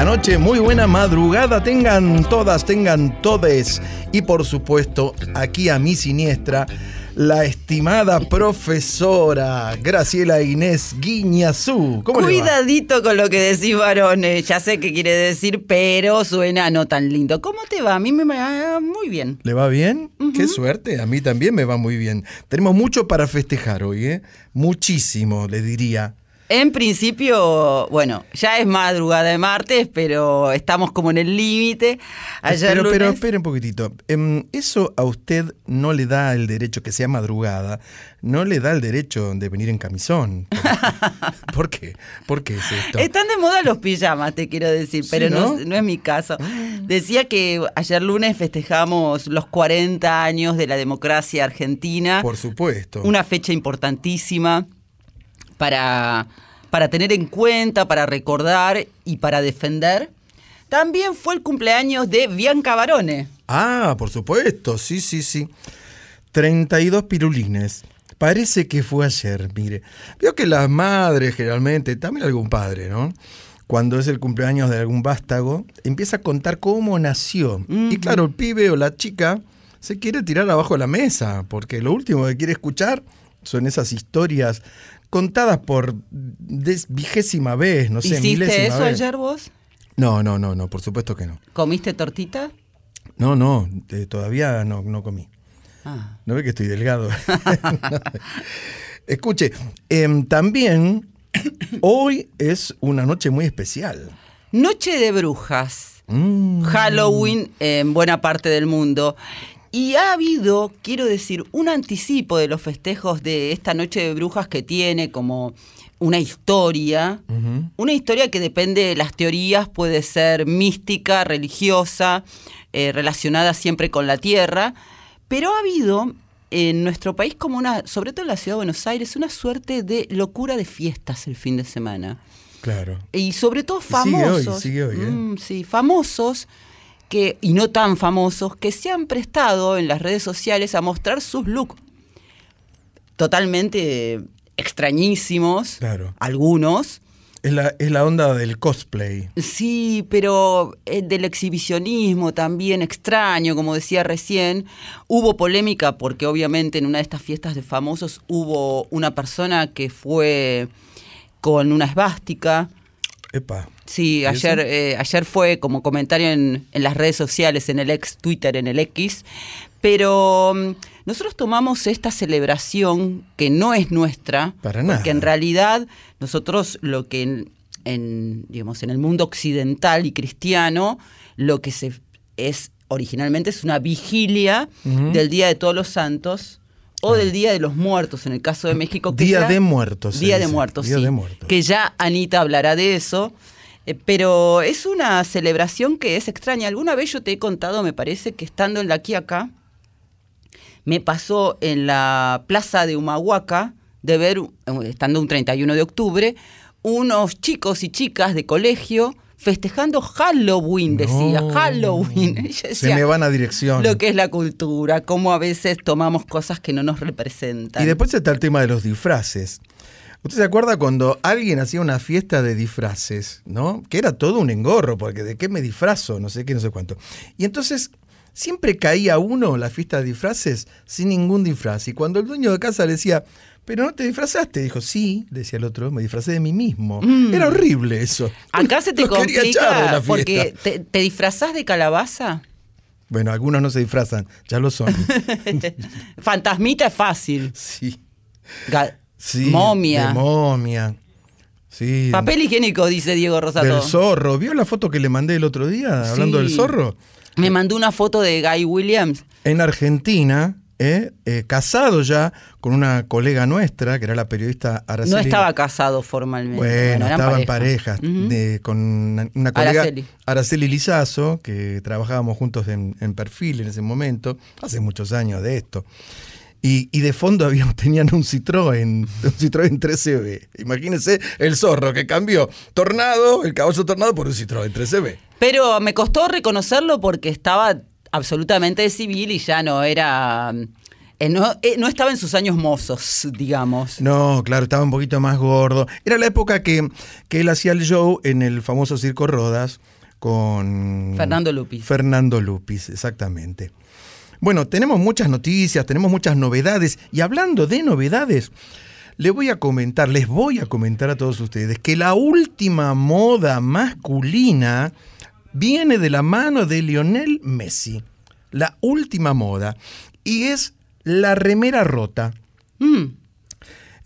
Medianoche, muy buena madrugada, tengan todas, tengan todes. Y por supuesto, aquí a mi siniestra, la estimada profesora Graciela Inés Guiñazú. ¿Cómo le va? Cuidadito con lo que decís, varones. Ya sé qué quiere decir, pero suena no tan lindo. ¿Cómo te va? A mí me va muy bien. ¿Le va bien? Qué suerte, a mí también me va muy bien. Tenemos mucho para festejar hoy, ¿eh? Muchísimo, le diría. En principio, bueno, ya es madrugada de martes, pero estamos como en el límite. Ayer pero, pero lunes- espere un poquitito. Em, eso a usted no le da el derecho que sea madrugada, no le da el derecho de venir en camisón. ¿Por qué? ¿Por qué es esto? Están de moda los pijamas, te quiero decir, Sí, pero no, ¿no? no es mi caso. Decía que ayer lunes festejamos los 40 años de la democracia argentina. Por supuesto. Una fecha importantísima para, para tener en cuenta, para recordar y para defender. También fue el cumpleaños de Bianca Barone. Ah, por supuesto, sí, sí, sí. 32 pirulines. Parece que fue ayer, mire. Veo que las madres generalmente, también algún padre, ¿no? Cuando es el cumpleaños de algún vástago, empieza a contar cómo nació. Y claro, el pibe o la chica se quiere tirar abajo de la mesa, porque lo último que quiere escuchar son esas historias contadas por des- vigésima vez, no sé, ¿Hiciste milésima eso vez. ayer vos? No, no, no, no, por supuesto que no. ¿Comiste tortita? No, no, eh, todavía no, no comí. Ah. ¿No ve que estoy delgado? Escuche, em, también hoy es una noche muy especial. Noche de brujas. Mm. Halloween en buena parte del mundo. Y ha habido, quiero decir, un anticipo de los festejos de esta noche de brujas que tiene como una historia, una historia que depende de las teorías, puede ser mística, religiosa, eh, relacionada siempre con la tierra, pero ha habido en nuestro país como una, sobre todo en la ciudad de Buenos Aires, una suerte de locura de fiestas el fin de semana. Claro. Y sobre todo Y sigue hoy, famosos. sigue hoy, ¿eh? Mm, sí, famosos que, y no tan famosos, que se han prestado en las redes sociales a mostrar sus looks. Totalmente extrañísimos. Claro. Algunos. Es la, es la onda del cosplay. Sí, pero eh, del exhibicionismo también extraño, como decía recién. Hubo polémica porque obviamente en una de estas fiestas de famosos hubo una persona que fue con una esvástica. Epa. Sí, ¿Y ayer, eh, ayer fue como comentario en, en las redes sociales, en el ex Twitter, en el X. Pero mm, nosotros tomamos esta celebración que no es nuestra, Para nada. porque en realidad nosotros lo que en, en, digamos, en el mundo occidental y cristiano, lo que se es originalmente es una vigilia del Día de Todos los Santos o del Día de los Muertos, en el caso de México. que Día ya- de Muertos, Día de. Muertos, Día sí. de Muertos. Que ya Anita hablará de eso. Eh, Pero es una celebración que es extraña. Alguna vez yo te he contado, me parece, que estando en la Quiaca, me pasó en la plaza de Humahuaca de ver, eh, estando un 31 de octubre, unos chicos y chicas de colegio festejando Halloween, decía, No. Halloween. Se me van a dirección. Lo que es la cultura, cómo a veces tomamos cosas que no nos representan. Y después está el tema de los disfraces. ¿Usted se acuerda cuando alguien hacía una fiesta de disfraces, ¿no? Que era todo un engorro, porque ¿de qué me disfrazo? No sé qué, no sé cuánto. Y entonces siempre caía uno en la fiesta de disfraces sin ningún disfraz. Y cuando el dueño de casa le decía, pero no te disfrazaste, dijo, sí, decía el otro, me disfracé de mí mismo. Era horrible eso. Acá se te Los complica porque te, te disfrazás de calabaza. Bueno, algunos no se disfrazan, ya lo son. Fantasmita es fácil. sí. Ga- Sí, momia. De momia. Sí. Papel higiénico, dice Diego Rosato. Del zorro. ¿Vio la foto que le mandé el otro día hablando Sí. del zorro? Me mandó una foto de Guy Williams. En Argentina, eh, eh, casado ya con una colega nuestra, que era la periodista Araceli. No estaba casado formalmente. Bueno, estaba en pareja. de- con una, una colega, Araceli. Araceli. Lizazo, que trabajábamos juntos en, en perfil en ese momento, hace muchos años de esto. Y, y de fondo tenían un Citroën, un Citroën 13B. Imagínense el zorro que cambió Tornado, el caballo Tornado, por un Citroën 13B. Pero me costó reconocerlo porque estaba absolutamente de civil y ya no era. eh, no, eh, no estaba en sus años mozos, digamos. No, claro, estaba un poquito más gordo. Era la época que, que él hacía el show en el famoso Circo Rodas con... Fernando Lupis. Fernando Lupis, exactamente. Bueno, tenemos muchas noticias, tenemos muchas novedades. Y hablando de novedades, le voy a comentar, les voy a comentar a todos ustedes que la última moda masculina viene de la mano de Lionel Messi. La última moda. Y es la remera rota. Mm.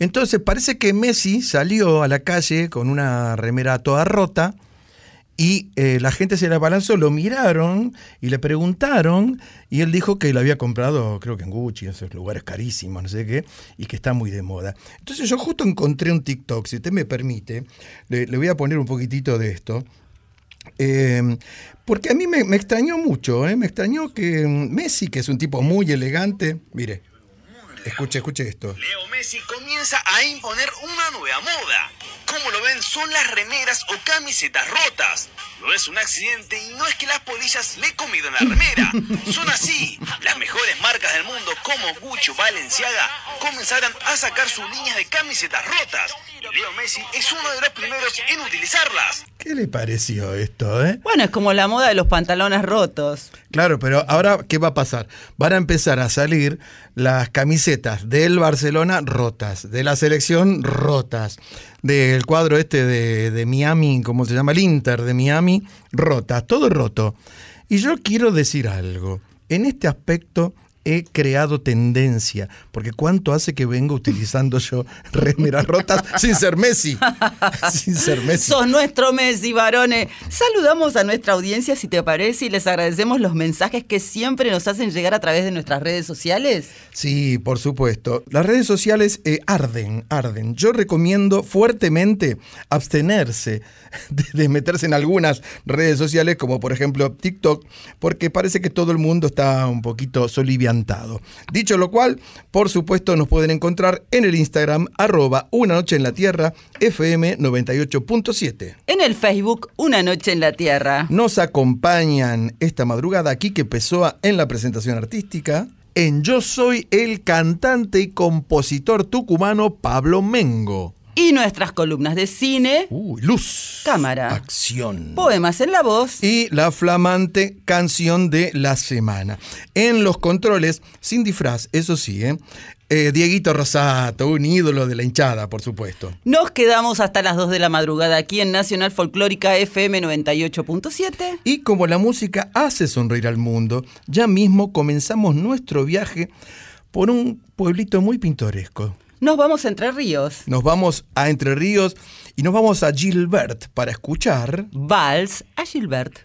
Entonces parece que Messi salió a la calle con una remera toda rota y eh, la gente se la balanzó, lo miraron y le preguntaron y él dijo que lo había comprado creo que en Gucci, en esos lugares carísimos, no sé qué, y que está muy de moda. Entonces yo justo encontré un TikTok, si usted me permite, le, voy a poner un poquitito de esto. Eh, porque a mí me, me extrañó mucho, ¿eh? me extrañó que mm, Messi, que es un tipo muy elegante, mire, escuche, escuche esto. Leo Messi comienza a imponer una nueva moda. Como lo ven, son las remeras o camisetas rotas. No es un accidente y no es que las polillas le comieron la remera. Son así. Las mejores marcas del mundo como Gucci o Balenciaga comenzaron a sacar sus líneas de camisetas rotas. Y Leo Messi es uno de los primeros en utilizarlas. ¿Qué le pareció esto, eh? Bueno, es como la moda de los pantalones rotos. Claro, pero ahora, ¿qué va a pasar? Van a empezar a salir las camisetas del Barcelona rotas, de la selección rotas, del cuadro este de, Miami, ¿cómo se llama? El Inter de Miami, rotas, todo roto. Y yo quiero decir algo. En este aspecto he creado tendencia, porque cuánto hace que vengo utilizando yo remeras rotas sin ser Messi. sin ser Messi. Sos nuestro Messi, varones. Saludamos a nuestra audiencia, si te parece, y les agradecemos los mensajes que siempre nos hacen llegar a través de nuestras redes sociales. Sí, por supuesto. Las redes sociales eh, arden, arden. Yo recomiendo fuertemente abstenerse de, de meterse en algunas redes sociales, como por ejemplo TikTok, porque parece que todo el mundo está un poquito Dicho lo cual, por supuesto nos pueden encontrar en el Instagram arroba una noche en la tierra FM 98.7. En el Facebook, Una Noche en la Tierra. Nos acompañan esta madrugada Quique Pessoa en la presentación artística. En Yo Soy el cantante y compositor tucumano Pablo Mengo. Y nuestras columnas de cine, Uy, luz. Cámara. Acción. poemas en la voz. Y la flamante canción de la semana. En los controles, sin disfraz, eso sí, ¿eh? eh, Dieguito Rosato, un ídolo de la hinchada, por supuesto. Nos quedamos hasta las 2 de la madrugada aquí en Nacional Folclórica FM 98.7. Y como la música hace sonreír al mundo, ya mismo comenzamos nuestro viaje por un pueblito muy pintoresco. Nos vamos a Entre Ríos. Nos vamos a Entre Ríos y nos vamos a Gilbert para escuchar Vals a Gilbert.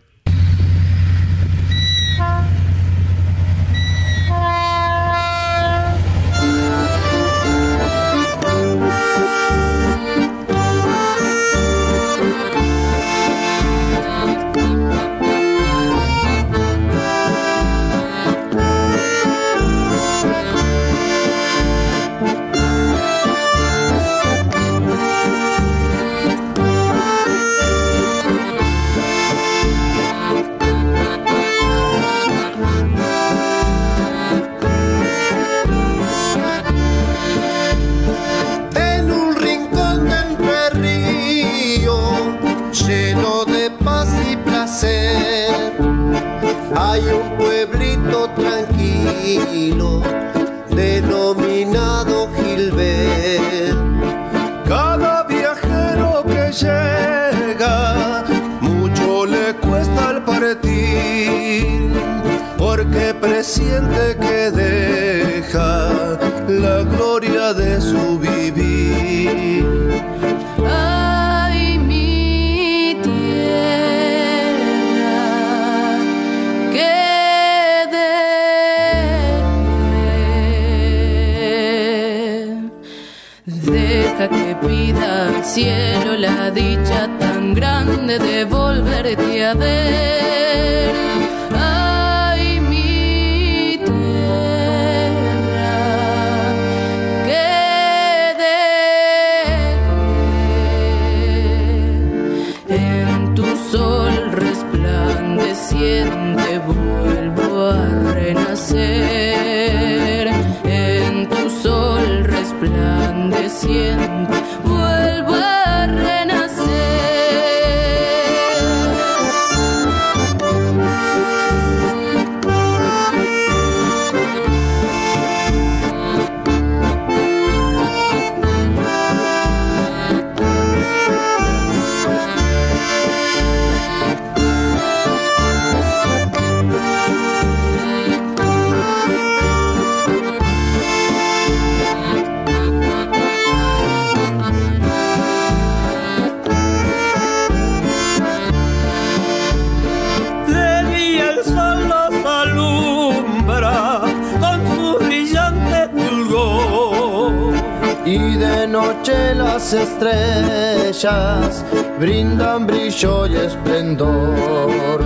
Lord. Cielo la dicha las estrellas brindan brillo y esplendor.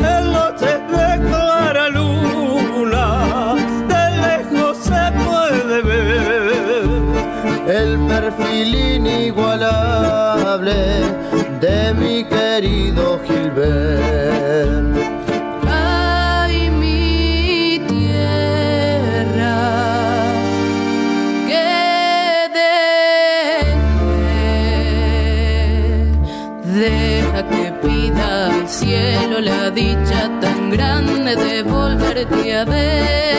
En noche de clara luna, de lejos se puede ver el perfil inigualable de mi querido Gilbert. Volverte a.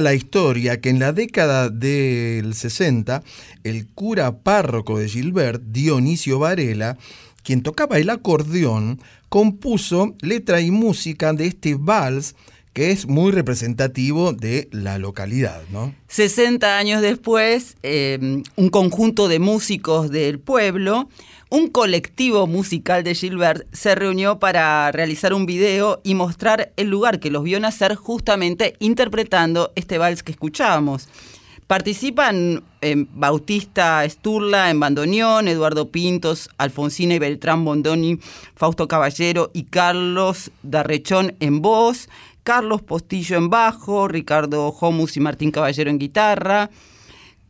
La historia que en la década del 60, el cura párroco de Gilbert, Dionisio Varela, quien tocaba el acordeón, compuso letra y música de este vals que es muy representativo de la localidad, ¿no? 60 años después, eh, un conjunto de músicos del pueblo, un colectivo musical de Gilbert, se reunió para realizar un video y mostrar el lugar que los vio nacer justamente interpretando este vals que escuchábamos. Participan eh, Bautista Sturla en bandoneón, Eduardo Pintos, Alfonsina y Beltrán Bondoni, Fausto Caballero y Carlos Darrechón en voz, Carlos Postillo en bajo, Ricardo Homus y Martín Caballero en guitarra,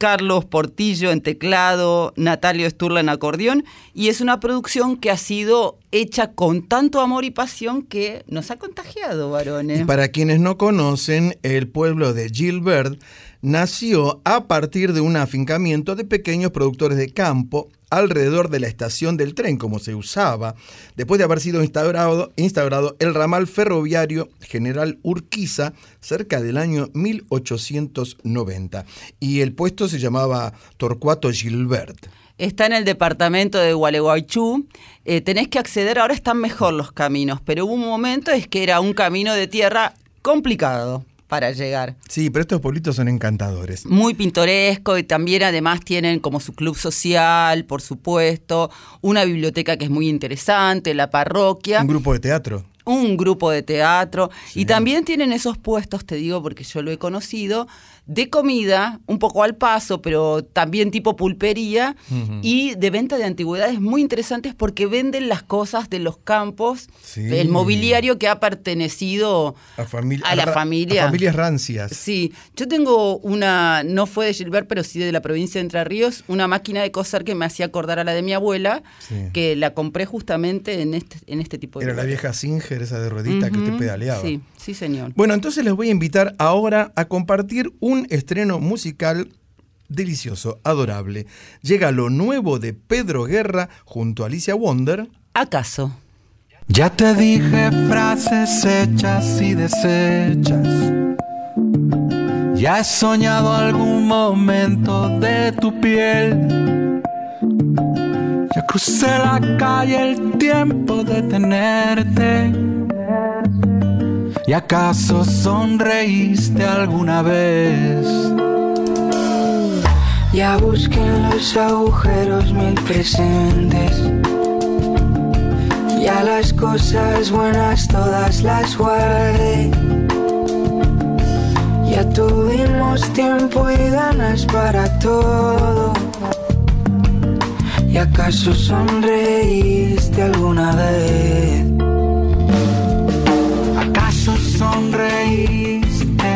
Carlos Portillo en teclado, Natalio Sturla en acordeón, y es una producción que ha sido hecha con tanto amor y pasión que nos ha contagiado, varones. Y para quienes no conocen, el pueblo de Gilbert nació a partir de un afincamiento de pequeños productores de campo alrededor de la estación del tren, como se usaba, después de haber sido instaurado, instaurado el ramal ferroviario General Urquiza cerca del año 1890. Y el puesto se llamaba Torcuato Gilbert. Está en el departamento de Gualeguaychú. Eh, tenés que acceder, ahora están mejor los caminos, pero hubo un momento es que era un camino de tierra complicado para llegar. Sí, pero estos pueblitos son encantadores. Muy pintoresco y también además tienen como su club social, por supuesto, una biblioteca que es muy interesante, la parroquia. Un grupo de teatro. Un grupo de teatro. Sí. Y también tienen esos puestos, te digo porque yo lo he conocido, de comida, un poco al paso, pero también tipo pulpería, uh -huh. y de venta de antigüedades muy interesantes porque venden las cosas de los campos, sí. el mobiliario que ha pertenecido a, la a familia. A familias rancias. Sí, yo tengo una, no fue de Gilbert, pero sí de la provincia de Entre Ríos, una máquina de coser que me hacía acordar a la de mi abuela, sí. que la compré justamente en este, en este tipo de... Era lugar. la vieja Singer, esa de ruedita uh -huh. que te pedaleaba. Sí, sí, señor. Bueno, entonces les voy a invitar ahora a compartir un un estreno musical delicioso, adorable. Llega lo nuevo de Pedro Guerra junto a Alicia Wonder. ¿Acaso? Ya te dije frases hechas y deshechas. Ya he soñado algún momento de tu piel. Ya crucé la calle el tiempo de tenerte. ¿Y acaso sonreíste alguna vez? Ya busqué en los agujeros mil presentes. Ya las cosas buenas todas las guardé. Ya tuvimos tiempo y ganas para todo. ¿Y acaso sonreíste alguna vez? Sonreíste?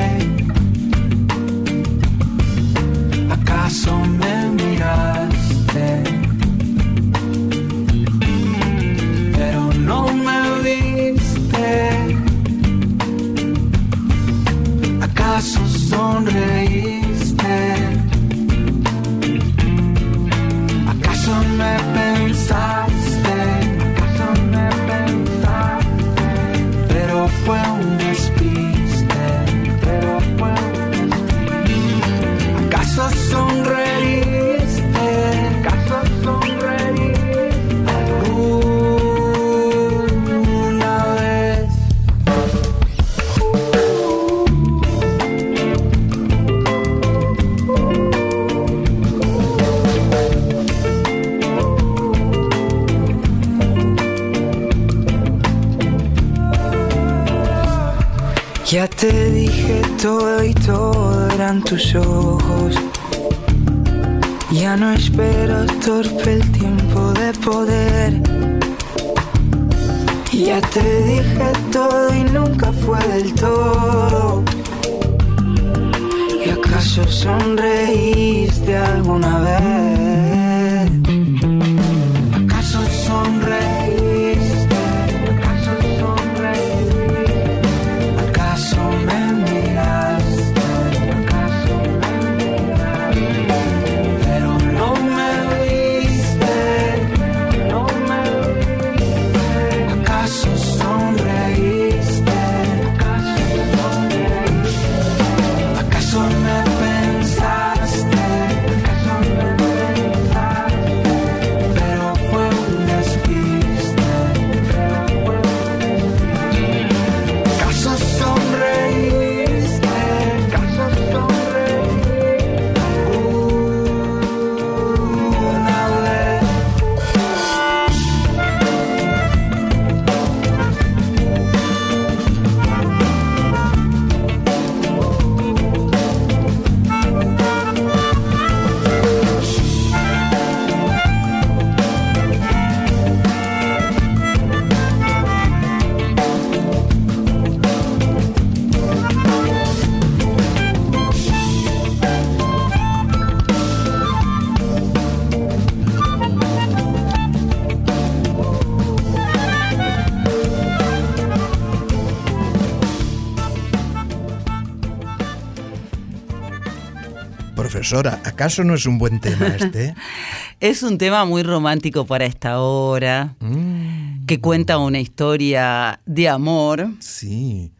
¿Acaso me miraste? Pero no me viste. ¿Acaso sonreíste? Pero fue un despiste. Ya te dije todo y todo eran tus ojos. Ya no espero torpe el tiempo de poder. Ya te dije todo y nunca fue del todo. ¿Y acaso sonreíste alguna vez? Profesora, ¿acaso no es un buen tema este? es un tema muy romántico para esta hora, mm. que cuenta una historia de amor. Sí.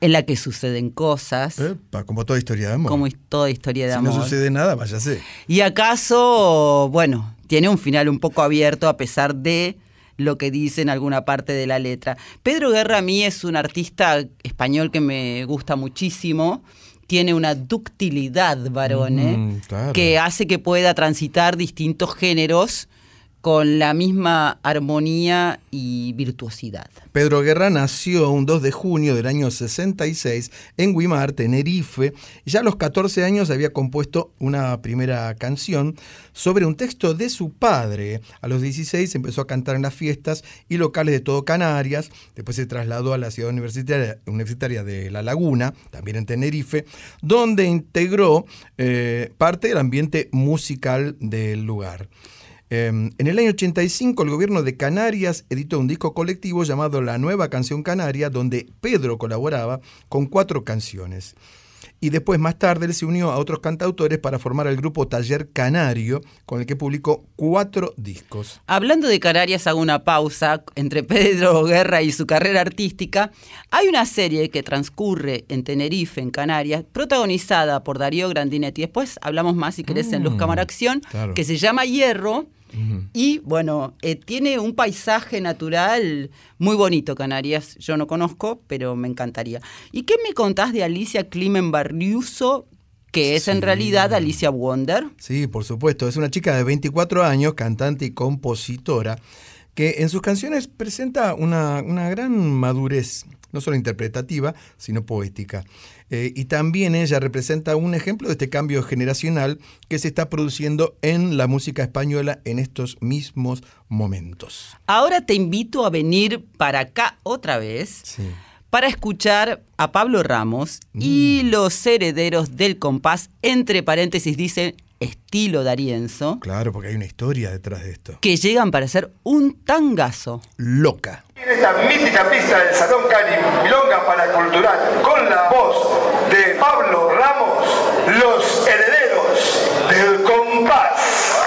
En la que suceden cosas. como toda historia de amor. Como toda historia de amor. Si no sucede nada, váyase. Y acaso, bueno, tiene un final un poco abierto a pesar de lo que dice en alguna parte de la letra. Pedro Guerra a mí es un artista español que me gusta muchísimo. Tiene una ductilidad, mm, que hace que pueda transitar distintos géneros con la misma armonía y virtuosidad. Pedro Guerra nació un 2 de junio del año 66 en Guimar, Tenerife, ya a los 14 años había compuesto una primera canción sobre un texto de su padre. A los 16 empezó a cantar en las fiestas y locales de todo Canarias, después se trasladó a la ciudad universitaria, universitaria de La Laguna, también en Tenerife, donde integró eh, parte del ambiente musical del lugar. Em, en el año 85 el gobierno de Canarias editó un disco colectivo llamado La Nueva Canción Canaria, donde Pedro colaboraba con cuatro canciones. Y después, más tarde, él se unió a otros cantautores para formar el grupo Taller Canario, con el que publicó cuatro discos. Hablando de Canarias, hago una pausa entre Pedro Guerra y su carrera artística. Hay una serie que transcurre en Tenerife, en Canarias, protagonizada por Darío Grandinetti. Después hablamos más, si querés, en Luz mm, Cámara Acción, que se llama Hierro y bueno, eh, tiene un paisaje natural muy bonito, Canarias. Yo no conozco, pero me encantaría. ¿Y qué me contás de Alicia Climen Barriuso? que es en realidad Alicia Wonder. Sí, por supuesto. Es una chica de 24 años, cantante y compositora, que en sus canciones presenta una, una gran madurez, no solo interpretativa, sino poética. Eh, y también ella representa un ejemplo de este cambio generacional que se está produciendo en la música española en estos mismos momentos. Ahora te invito a venir para acá otra vez. Para escuchar a Pablo Ramos y mm. los herederos del compás, entre paréntesis dicen estilo Darienzo. Claro, porque hay una historia detrás de esto. Que llegan para ser un tangazo. Loca. En esta mítica pista del Salón Cali Milonga Paracultural, con la voz de Pablo Ramos, los herederos del compás.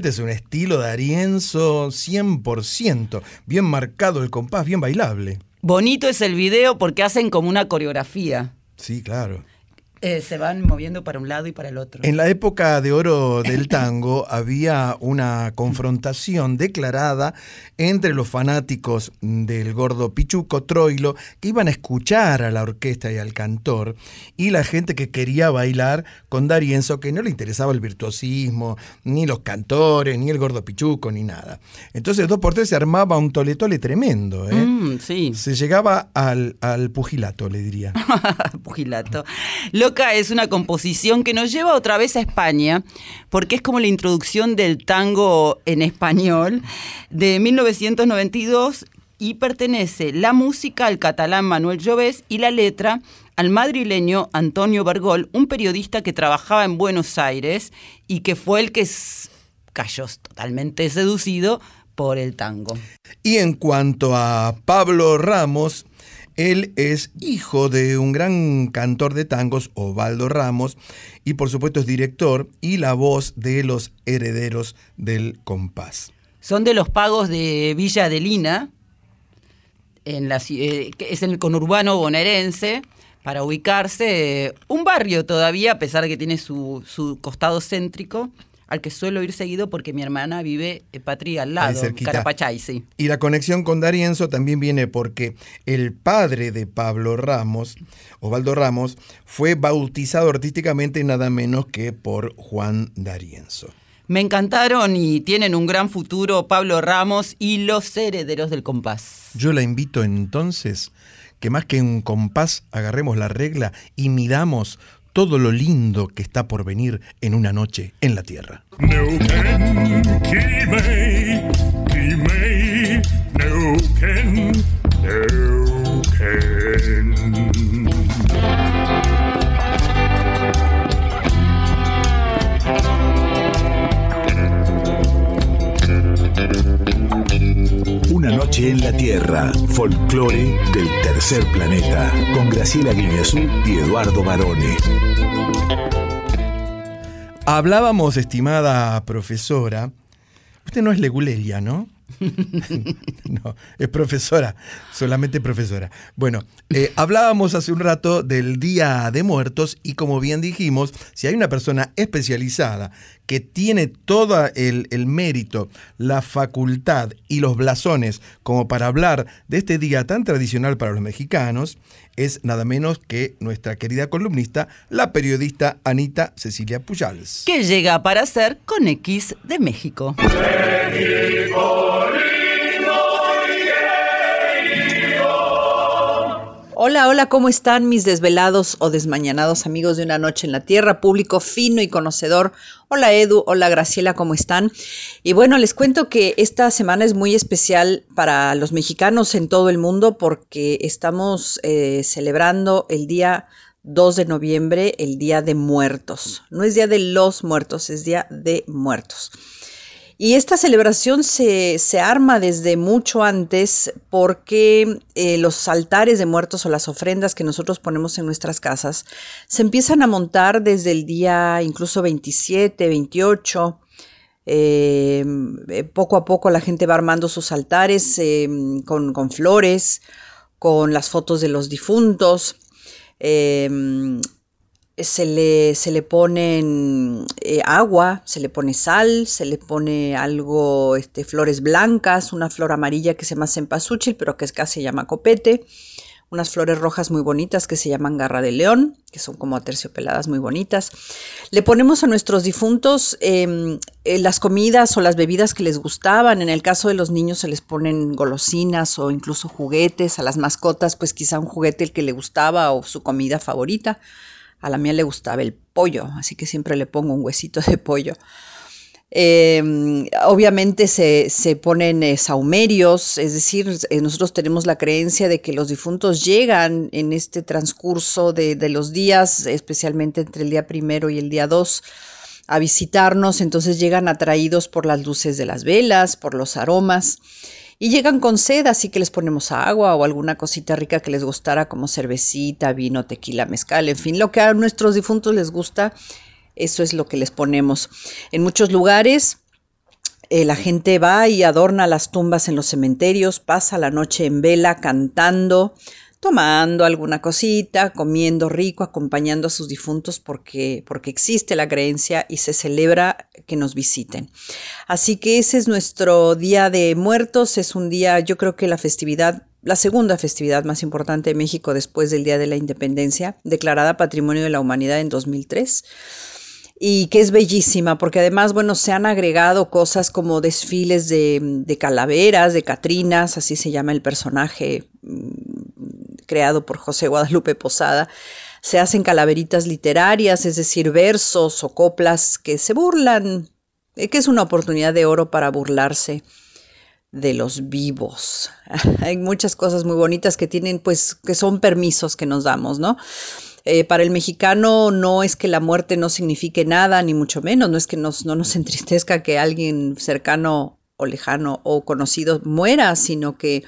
Realmente es un estilo de Arienzo 100%, bien marcado el compás, bien bailable. Bonito es el video porque hacen como una coreografía. Sí, claro. Eh, se van moviendo para un lado y para el otro. En la época de oro del tango había una confrontación declarada entre los fanáticos del gordo Pichuco Troilo que iban a escuchar a la orquesta y al cantor y la gente que quería bailar con Darienzo que no le interesaba el virtuosismo, ni los cantores, ni el gordo Pichuco, ni nada. Entonces dos por tres se armaba un toletole tremendo. ¿eh? Mm, sí. Se llegaba al, al pugilato, le diría. pugilato. Loca es una composición que nos lleva otra vez a España, porque es como la introducción del tango en español de 1992 y pertenece la música al catalán Manuel Llobés y la letra al madrileño Antonio Bergol, un periodista que trabajaba en Buenos Aires y que fue el que cayó totalmente seducido por el tango. Y en cuanto a Pablo Ramos, él es hijo de un gran cantor de tangos, Ovaldo Ramos, y por supuesto es director y la voz de los herederos del compás. Son de los pagos de Villa Adelina, en la, eh, es en el conurbano bonaerense, para ubicarse, un barrio todavía, a pesar de que tiene su, su costado céntrico, al que suelo ir seguido porque mi hermana vive en Patria al lado, Carapachay, sí. Y la conexión con Darienzo también viene porque el padre de Pablo Ramos, Osvaldo Ramos, fue bautizado artísticamente nada menos que por Juan Darienzo. Me encantaron y tienen un gran futuro Pablo Ramos y los herederos del compás. Yo la invito entonces que más que un compás agarremos la regla y midamos todo lo lindo que está por venir en una noche en la Tierra. Noche en la Tierra, folclore del tercer planeta, con Graciela Guineazú y Eduardo Barone. Hablábamos, estimada profesora, usted no es legulelia, ¿no? no, es profesora, solamente profesora. Bueno, eh, hablábamos hace un rato del Día de Muertos y como bien dijimos, si hay una persona especializada que tiene todo el, el mérito, la facultad y los blasones como para hablar de este día tan tradicional para los mexicanos, es nada menos que nuestra querida columnista, la periodista Anita Cecilia Pujals. Que llega para ser con X de México. Hola, hola, ¿cómo están mis desvelados o desmañanados amigos de una noche en la tierra, público fino y conocedor? Hola Edu, hola Graciela, ¿cómo están? Y bueno, les cuento que esta semana es muy especial para los mexicanos en todo el mundo porque estamos eh, celebrando el día 2 de noviembre, el Día de Muertos. No es Día de los Muertos, es Día de Muertos. Y esta celebración se, arma desde mucho antes porque eh, los altares de muertos o las ofrendas que nosotros ponemos en nuestras casas se empiezan a montar desde el día incluso 27, 28. Eh, eh, poco a poco la gente va armando sus altares con, con, flores, con las fotos de los difuntos se le, se le pone eh, agua, se le pone sal, se le pone algo, este, flores blancas, una flor amarilla que se llama cempasúchil, pero que casi se llama copete, unas flores rojas muy bonitas que se llaman garra de león, que son como aterciopeladas muy bonitas. Le ponemos a nuestros difuntos em, eh, las comidas o las bebidas que les gustaban. En el caso de los niños se les ponen golosinas o incluso juguetes. A las mascotas, pues quizá un juguete el que le gustaba o su comida favorita. A la mía le gustaba el pollo, así que siempre le pongo un huesito de pollo. Em, obviamente se, ponen eh, saumerios, es decir, eh, nosotros tenemos la creencia de que los difuntos llegan en este transcurso de, de, los días, especialmente entre el día primero y el día dos, a visitarnos, entonces llegan atraídos por las luces de las velas, por los aromas. Y llegan con sed, así que les ponemos agua o alguna cosita rica que les gustara, como cervecita, vino, tequila, mezcal, en fin, lo que a nuestros difuntos les gusta, eso es lo que les ponemos. En muchos lugares Eh, la gente va y adorna las tumbas en los cementerios, pasa la noche en vela cantando, tomando alguna cosita, comiendo rico, acompañando a sus difuntos porque, porque existe la creencia y se celebra que nos visiten. Así que ese es nuestro Día de Muertos, es un día, yo creo que la festividad la segunda festividad más importante de México después del Día de la Independencia, declarada Patrimonio de la Humanidad en 2003 y que es bellísima, porque además, bueno, se han agregado cosas como desfiles de, calaveras, de Catrinas, así se llama el personaje creado por José Guadalupe Posada. Se hacen calaveritas literarias, es decir, versos o coplas que se burlan, eh, que es una oportunidad de oro para burlarse de los vivos. Hay muchas cosas muy bonitas que tienen, pues, que son permisos que nos damos, ¿no? Eh, para el mexicano no es que la muerte no signifique nada, ni mucho menos, no es que no nos entristezca que alguien cercano o lejano o conocido muera, sino que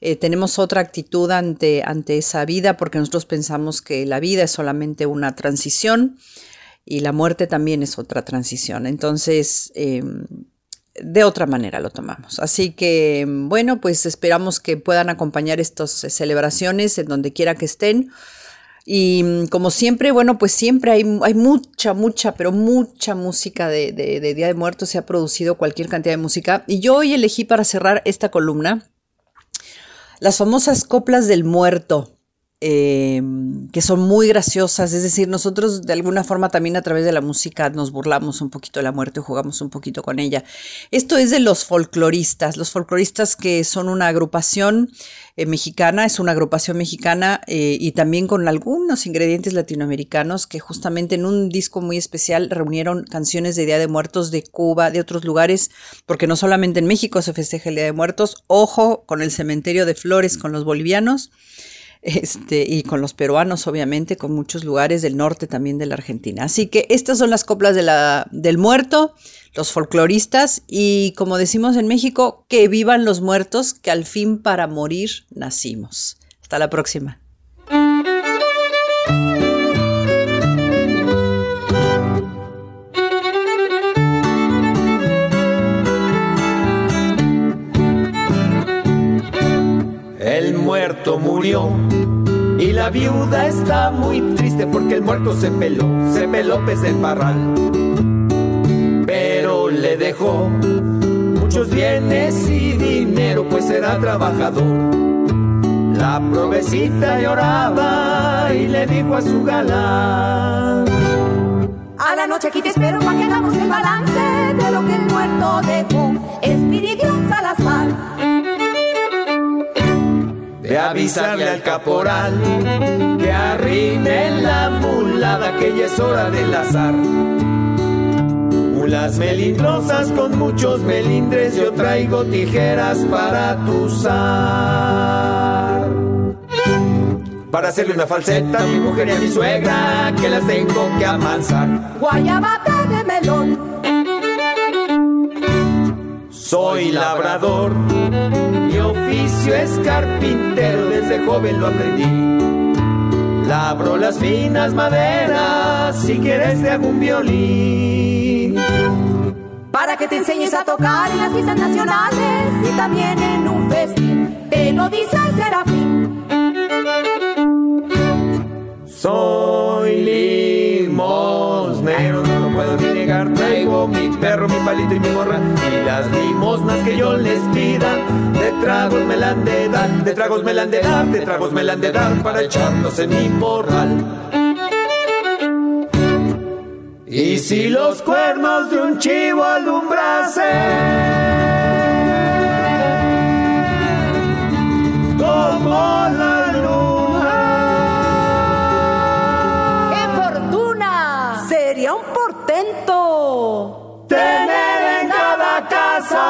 eh, tenemos otra actitud ante, ante esa vida porque nosotros pensamos que la vida es solamente una transición y la muerte también es otra transición. Entonces, em, de otra manera lo tomamos. Así que, bueno, pues esperamos que puedan acompañar estas celebraciones en donde quiera que estén. Y mm, como siempre, bueno, pues siempre hay, hay mucha, mucha, pero mucha música de, de, Día de Muertos. Se ha producido cualquier cantidad de música. Y yo hoy elegí para cerrar esta columna las famosas coplas del muerto. Eh, que son muy graciosas, es decir, nosotros de alguna forma también a través de la música nos burlamos un poquito de la muerte, jugamos un poquito con ella. Esto es de los folcloristas, los folcloristas que son una agrupación eh, mexicana, es una agrupación mexicana eh, y también con algunos ingredientes latinoamericanos que justamente en un disco muy especial reunieron canciones de Día de Muertos de Cuba, de otros lugares, porque no solamente en México se festeja el Día de Muertos, ojo con el cementerio de flores con los bolivianos este, y con los peruanos, obviamente, con muchos lugares del norte también de la Argentina. Así que estas son las coplas de la, del muerto, los folcloristas, y como decimos en México, que vivan los muertos, que al fin para morir nacimos. Hasta la próxima. El muerto murió y la viuda está muy triste porque el muerto se peló, se peló pez del parral. Pero le dejó muchos bienes y dinero, pues era trabajador. La provecita lloraba y le dijo a su galán. A la noche aquí te espero para que hagamos el balance de lo que el muerto dejó. Espiridión Salazar de avisarle al caporal que arrime la mulada que ya es hora del azar. Mulas melindrosas con muchos melindres, yo traigo tijeras para tu zar. Para hacerle una falseta a mi mujer y a mi suegra, que las tengo que amansar. Guayabata de melón. Soy labrador oficio es carpintero, desde joven lo aprendí. Labro las finas maderas, si quieres te hago un violín. Para que te enseñes a tocar en las fiestas nacionales y también en un festín, te lo dice el serafín. Soy limosnero, mi perro, mi palito y mi morra y las limosnas que yo les pida de tragos me la han de dar, de tragos me la han de dar, de tragos me la han de dar para echarnos en mi morral. Y si los cuernos de un chivo alumbrasen, como la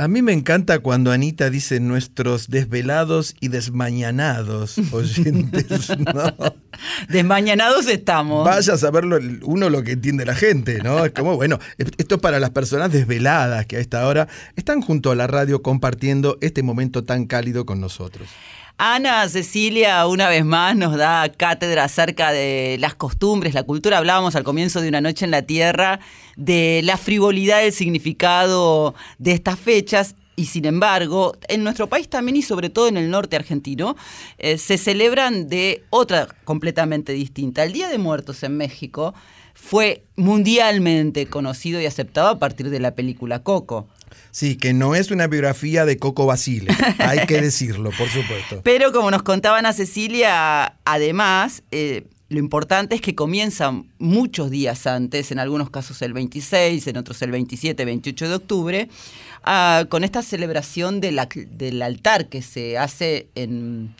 A mí me encanta cuando Anita dice nuestros desvelados y desmañanados oyentes, ¿no? Desmañanados estamos. Vaya a saberlo uno lo que entiende la gente, ¿no? Es como, bueno, esto es para las personas desveladas que a esta hora están junto a la radio compartiendo este momento tan cálido con nosotros. Ana Cecilia una vez más nos da cátedra acerca de las costumbres, la cultura. Hablábamos al comienzo de una noche en la Tierra de la frivolidad del significado de estas fechas y sin embargo, en nuestro país también y sobre todo en el norte argentino, eh, se celebran de otra completamente distinta. El Día de Muertos en México fue mundialmente conocido y aceptado a partir de la película Coco. Sí, que no es una biografía de Coco Basile, hay que decirlo, por supuesto. Pero como nos contaban a Cecilia, además, eh, lo importante es que comienzan muchos días antes, en algunos casos el 26, en otros el 27, 28 de octubre, ah, con esta celebración del altar que se hace en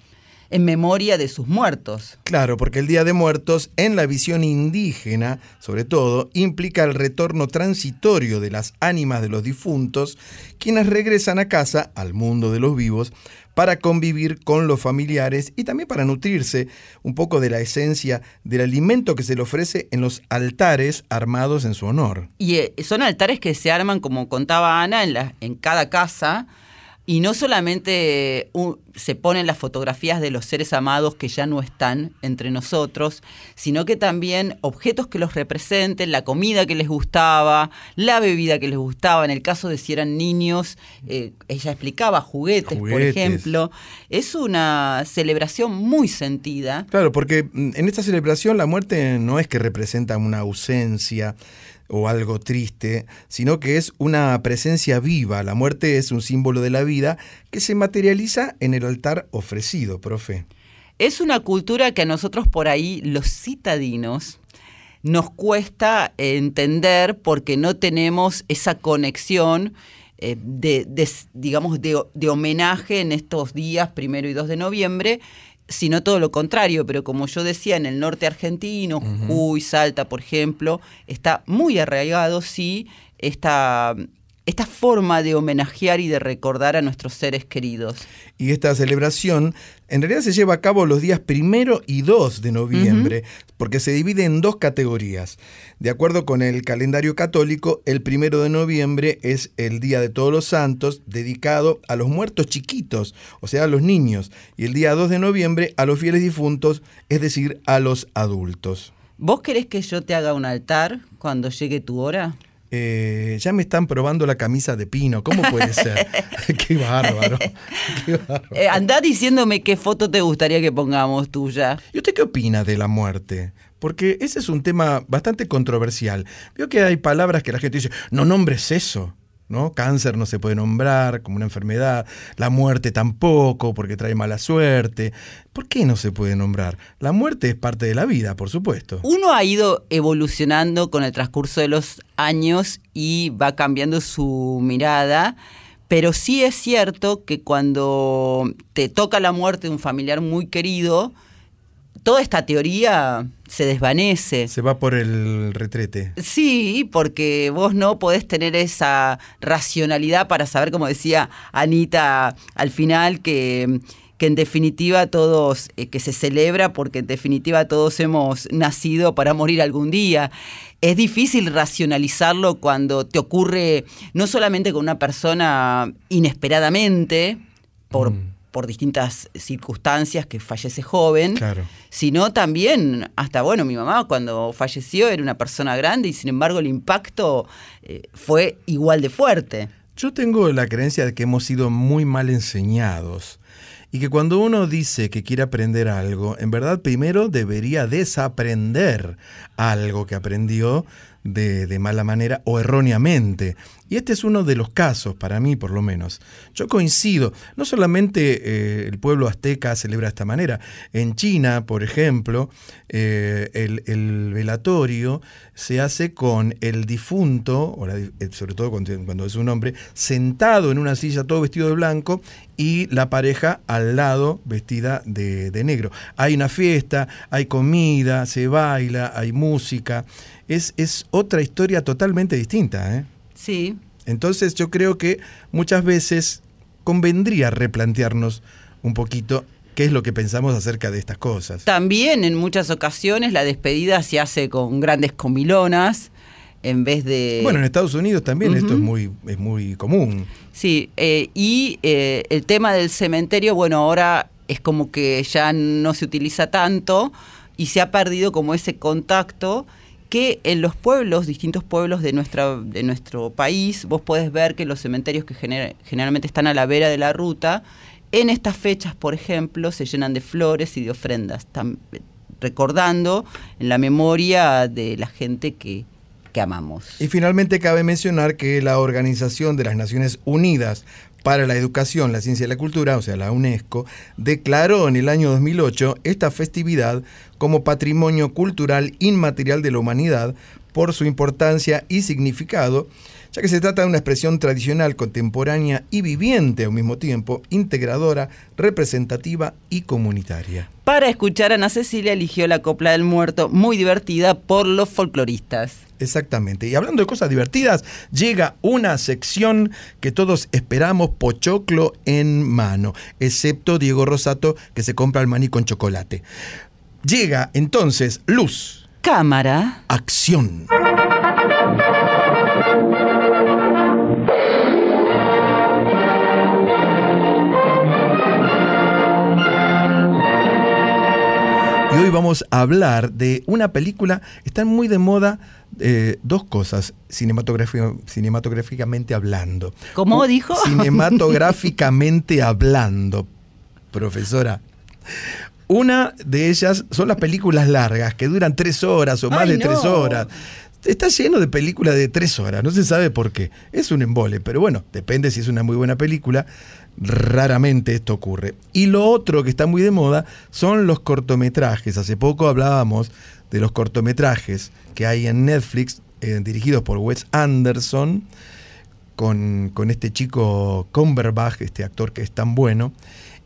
en memoria de sus muertos. Claro, porque el Día de Muertos, en la visión indígena, sobre todo, implica el retorno transitorio de las ánimas de los difuntos, quienes regresan a casa, al mundo de los vivos, para convivir con los familiares y también para nutrirse un poco de la esencia del alimento que se le ofrece en los altares armados en su honor. Y eh, son altares que se arman, como contaba Ana, en, la, en cada casa y no solamente se ponen las fotografías de los seres amados que ya no están entre nosotros, sino que también objetos que los representen, la comida que les gustaba, la bebida que les gustaba. En el caso de si eran niños, eh, ella explicaba juguetes, por ejemplo. Es una celebración muy sentida. Claro, porque mm, en esta celebración la muerte no es que representa una ausencia o algo triste, sino que es una presencia viva. La muerte es un símbolo de la vida que se materializa en el altar ofrecido, profe. Es una cultura que a nosotros por ahí, los citadinos, nos cuesta entender porque no tenemos esa conexión eh, de, digamos, de, de homenaje en estos días, primero y 2 de noviembre, sino todo lo contrario, pero como yo decía, en el norte argentino, Jujuy, Salta, por ejemplo, está muy arraigado, sí, esta, esta forma de homenajear y de recordar a nuestros seres queridos. Y esta celebración en realidad se lleva a cabo los días primero y 2 de noviembre, porque se divide en dos categorías. De acuerdo con el calendario católico, el primero de noviembre es el Día de Todos los Santos, dedicado a los muertos chiquitos, o sea, a los niños, y el día 2 de noviembre a los fieles difuntos, es decir, a los adultos. ¿Vos querés que yo te haga un altar cuando llegue tu hora? Eh, ya me están probando la camisa de pino. ¿Cómo puede ser? qué bárbaro. Eh, andá diciéndome qué foto te gustaría que pongamos tuya. ¿Y usted qué opina de la muerte? Porque ese es un tema bastante controversial. Veo que hay palabras que la gente dice, no nombres eso. ¿No? Cáncer no se puede nombrar como una enfermedad, la muerte tampoco, porque trae mala suerte. ¿Por qué no se puede nombrar? La muerte es parte de la vida, por supuesto. Uno ha ido evolucionando con el transcurso de los años y va cambiando su mirada. Pero sí es cierto que cuando te toca la muerte de un familiar muy querido, toda esta teoría se desvanece. Se va por el retrete. Sí, porque vos no podés tener esa racionalidad para saber, como decía Anita al final, que, que en definitiva todos, eh, que se celebra porque en definitiva todos hemos nacido para morir algún día. Es difícil racionalizarlo cuando te ocurre no solamente con una persona inesperadamente, por, mm por distintas circunstancias que fallece joven, sino también hasta, bueno, mi mamá cuando falleció era una persona grande y sin embargo el impacto eh, fue igual de fuerte. Yo tengo la creencia de que hemos sido muy mal enseñados y que cuando uno dice que quiere aprender algo, en verdad primero debería desaprender algo que aprendió de, mala manera o erróneamente. Y este es uno de los casos, para mí por lo menos. Yo coincido, no solamente eh, el pueblo azteca celebra de esta manera, en China, por ejemplo, eh, el, velatorio se hace con el difunto, eh, sobre todo cuando, es un hombre, sentado en una silla todo vestido de blanco y la pareja al lado vestida de, de negro. Hay una fiesta, hay comida, se baila, hay música es, otra historia totalmente distinta. ¿eh? Sí. Entonces yo creo que muchas veces convendría replantearnos un poquito qué es lo que pensamos acerca de estas cosas. También en muchas ocasiones la despedida se hace con grandes comilonas en vez de... Bueno, en Estados Unidos también esto es muy, es muy común. Sí, eh, y eh, el tema del cementerio, bueno, ahora es como que ya no se utiliza tanto y se ha perdido como ese contacto que en los pueblos, distintos pueblos de, nuestra, de nuestro país, vos podés ver que los cementerios que generalmente están a la vera de la ruta, en estas fechas, por ejemplo, se llenan de flores y de ofrendas, recordando en la memoria de la gente que, que amamos. Y finalmente cabe mencionar que la Organización de las Naciones Unidas para la Educación, la Ciencia y la Cultura, o sea, la UNESCO, declaró en el año 2008 esta festividad como Patrimonio Cultural Inmaterial de la Humanidad por su importancia y significado, ya que se trata de una expresión tradicional, contemporánea y viviente al mismo tiempo, integradora, representativa y comunitaria. Para escuchar a Ana Cecilia eligió la Copla del Muerto, muy divertida por los folcloristas. Exactamente. Y hablando de cosas divertidas, llega una sección que todos esperamos, pochoclo en mano, excepto Diego Rosato, que se compra el maní con chocolate. Llega entonces luz. Cámara. Acción. Y hoy vamos a hablar de una película, están muy de moda eh, dos cosas cinematográficamente hablando. ¿Cómo dijo? Cinematográficamente hablando, profesora. Una de ellas son las películas largas, que duran tres horas o más de tres horas. Está lleno de películas de tres horas, no se sabe por qué. Es un embole, pero bueno, depende si es una muy buena película. Raramente esto ocurre. Y lo otro que está muy de moda son los cortometrajes. Hace poco hablábamos de los cortometrajes que hay en Netflix, eh, dirigidos por Wes Anderson, con, este chico Cumberbatch, este actor que es tan bueno,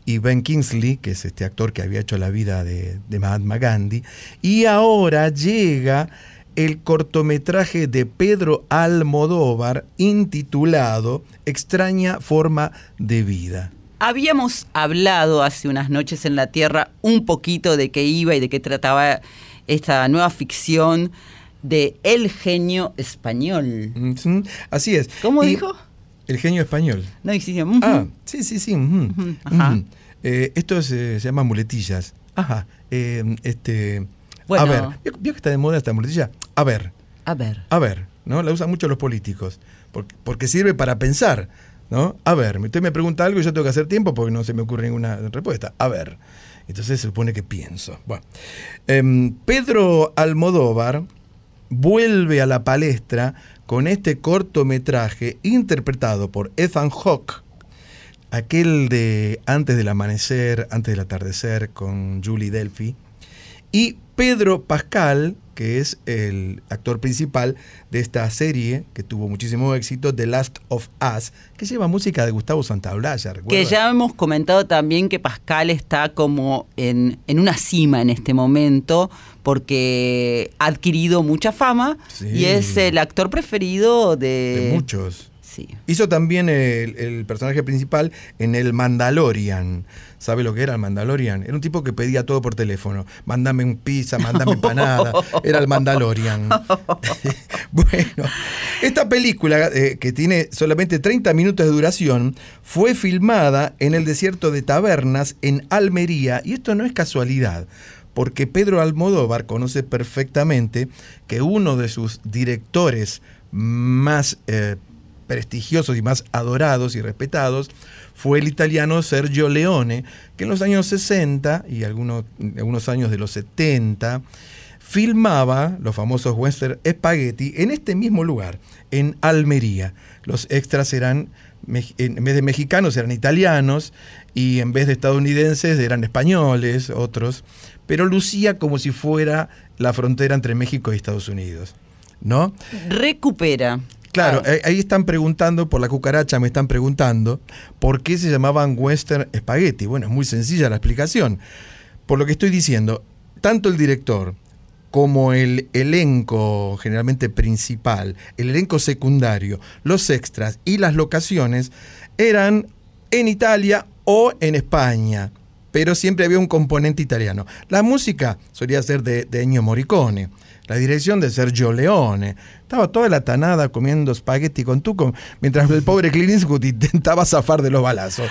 y Ben Kingsley, que es este actor que había hecho la vida de, de Mahatma Gandhi. Y ahora llega el cortometraje de Pedro Almodóvar intitulado Extraña forma de vida. Habíamos hablado hace unas noches en la Tierra un poquito de qué iba y de qué trataba esta nueva ficción de El genio español. Así es. ¿Cómo dijo? El genio español. No existe. Ah, sí, sí, sí. Eh, esto se, llama muletillas. Ajá. Eh, este. A ver, ¿vio que está de moda esta muletilla? A ver. A ver. A ver, ¿no? La usan mucho los políticos. Porque, porque sirve para pensar, ¿no? A ver, usted me pregunta algo y yo tengo que hacer tiempo porque no se me ocurre ninguna respuesta. A ver. Entonces se supone que pienso. Bueno, em, Pedro Almodóvar vuelve a la palestra con este cortometraje interpretado por Ethan Hawke, aquel de Antes del amanecer, antes del atardecer con Julie Delphi, y Pedro Pascal, que es el actor principal de esta serie que tuvo muchísimo éxito, The Last of Us, que lleva música de Gustavo Santaolalla. Que ya hemos comentado también que Pascal está como en, una cima en este momento porque ha adquirido mucha fama y es el actor preferido de, de muchos. Hizo también el, personaje principal en el Mandalorian. ¿Sabe lo que era el Mandalorian? Era un tipo que pedía todo por teléfono. Mándame un pizza, mándame empanada. Era el Mandalorian. bueno, esta película, eh, que tiene solamente 30 minutos de duración, fue filmada en el desierto de Tabernas, en Almería. Y esto no es casualidad porque Pedro Almodóvar conoce perfectamente que uno de sus directores más eh, prestigiosos y más adorados y respetados fue el italiano Sergio Leone, que en los años 60 y algunos, algunos años de los 70 filmaba los famosos western spaghetti en este mismo lugar, en Almería. Los extras eran, en vez de mexicanos, eran italianos y en vez de estadounidenses eran españoles, otros, pero lucía como si fuera la frontera entre México y Estados Unidos. ¿No? Recupera Claro, eh, ahí están preguntando, por la cucaracha me están preguntando, ¿por qué se llamaban Western Spaghetti? Bueno, es muy sencilla la explicación. Por lo que estoy diciendo, tanto el director como el elenco generalmente principal, el elenco secundario, los extras y las locaciones eran en Italia o en España, pero siempre había un componente italiano. La música solía ser de, de Ennio Morricone, la dirección de Sergio Leone. Estaba toda la tanada comiendo spaghetti con tuco, mientras el pobre Clint Eastwood intentaba zafar de los balazos.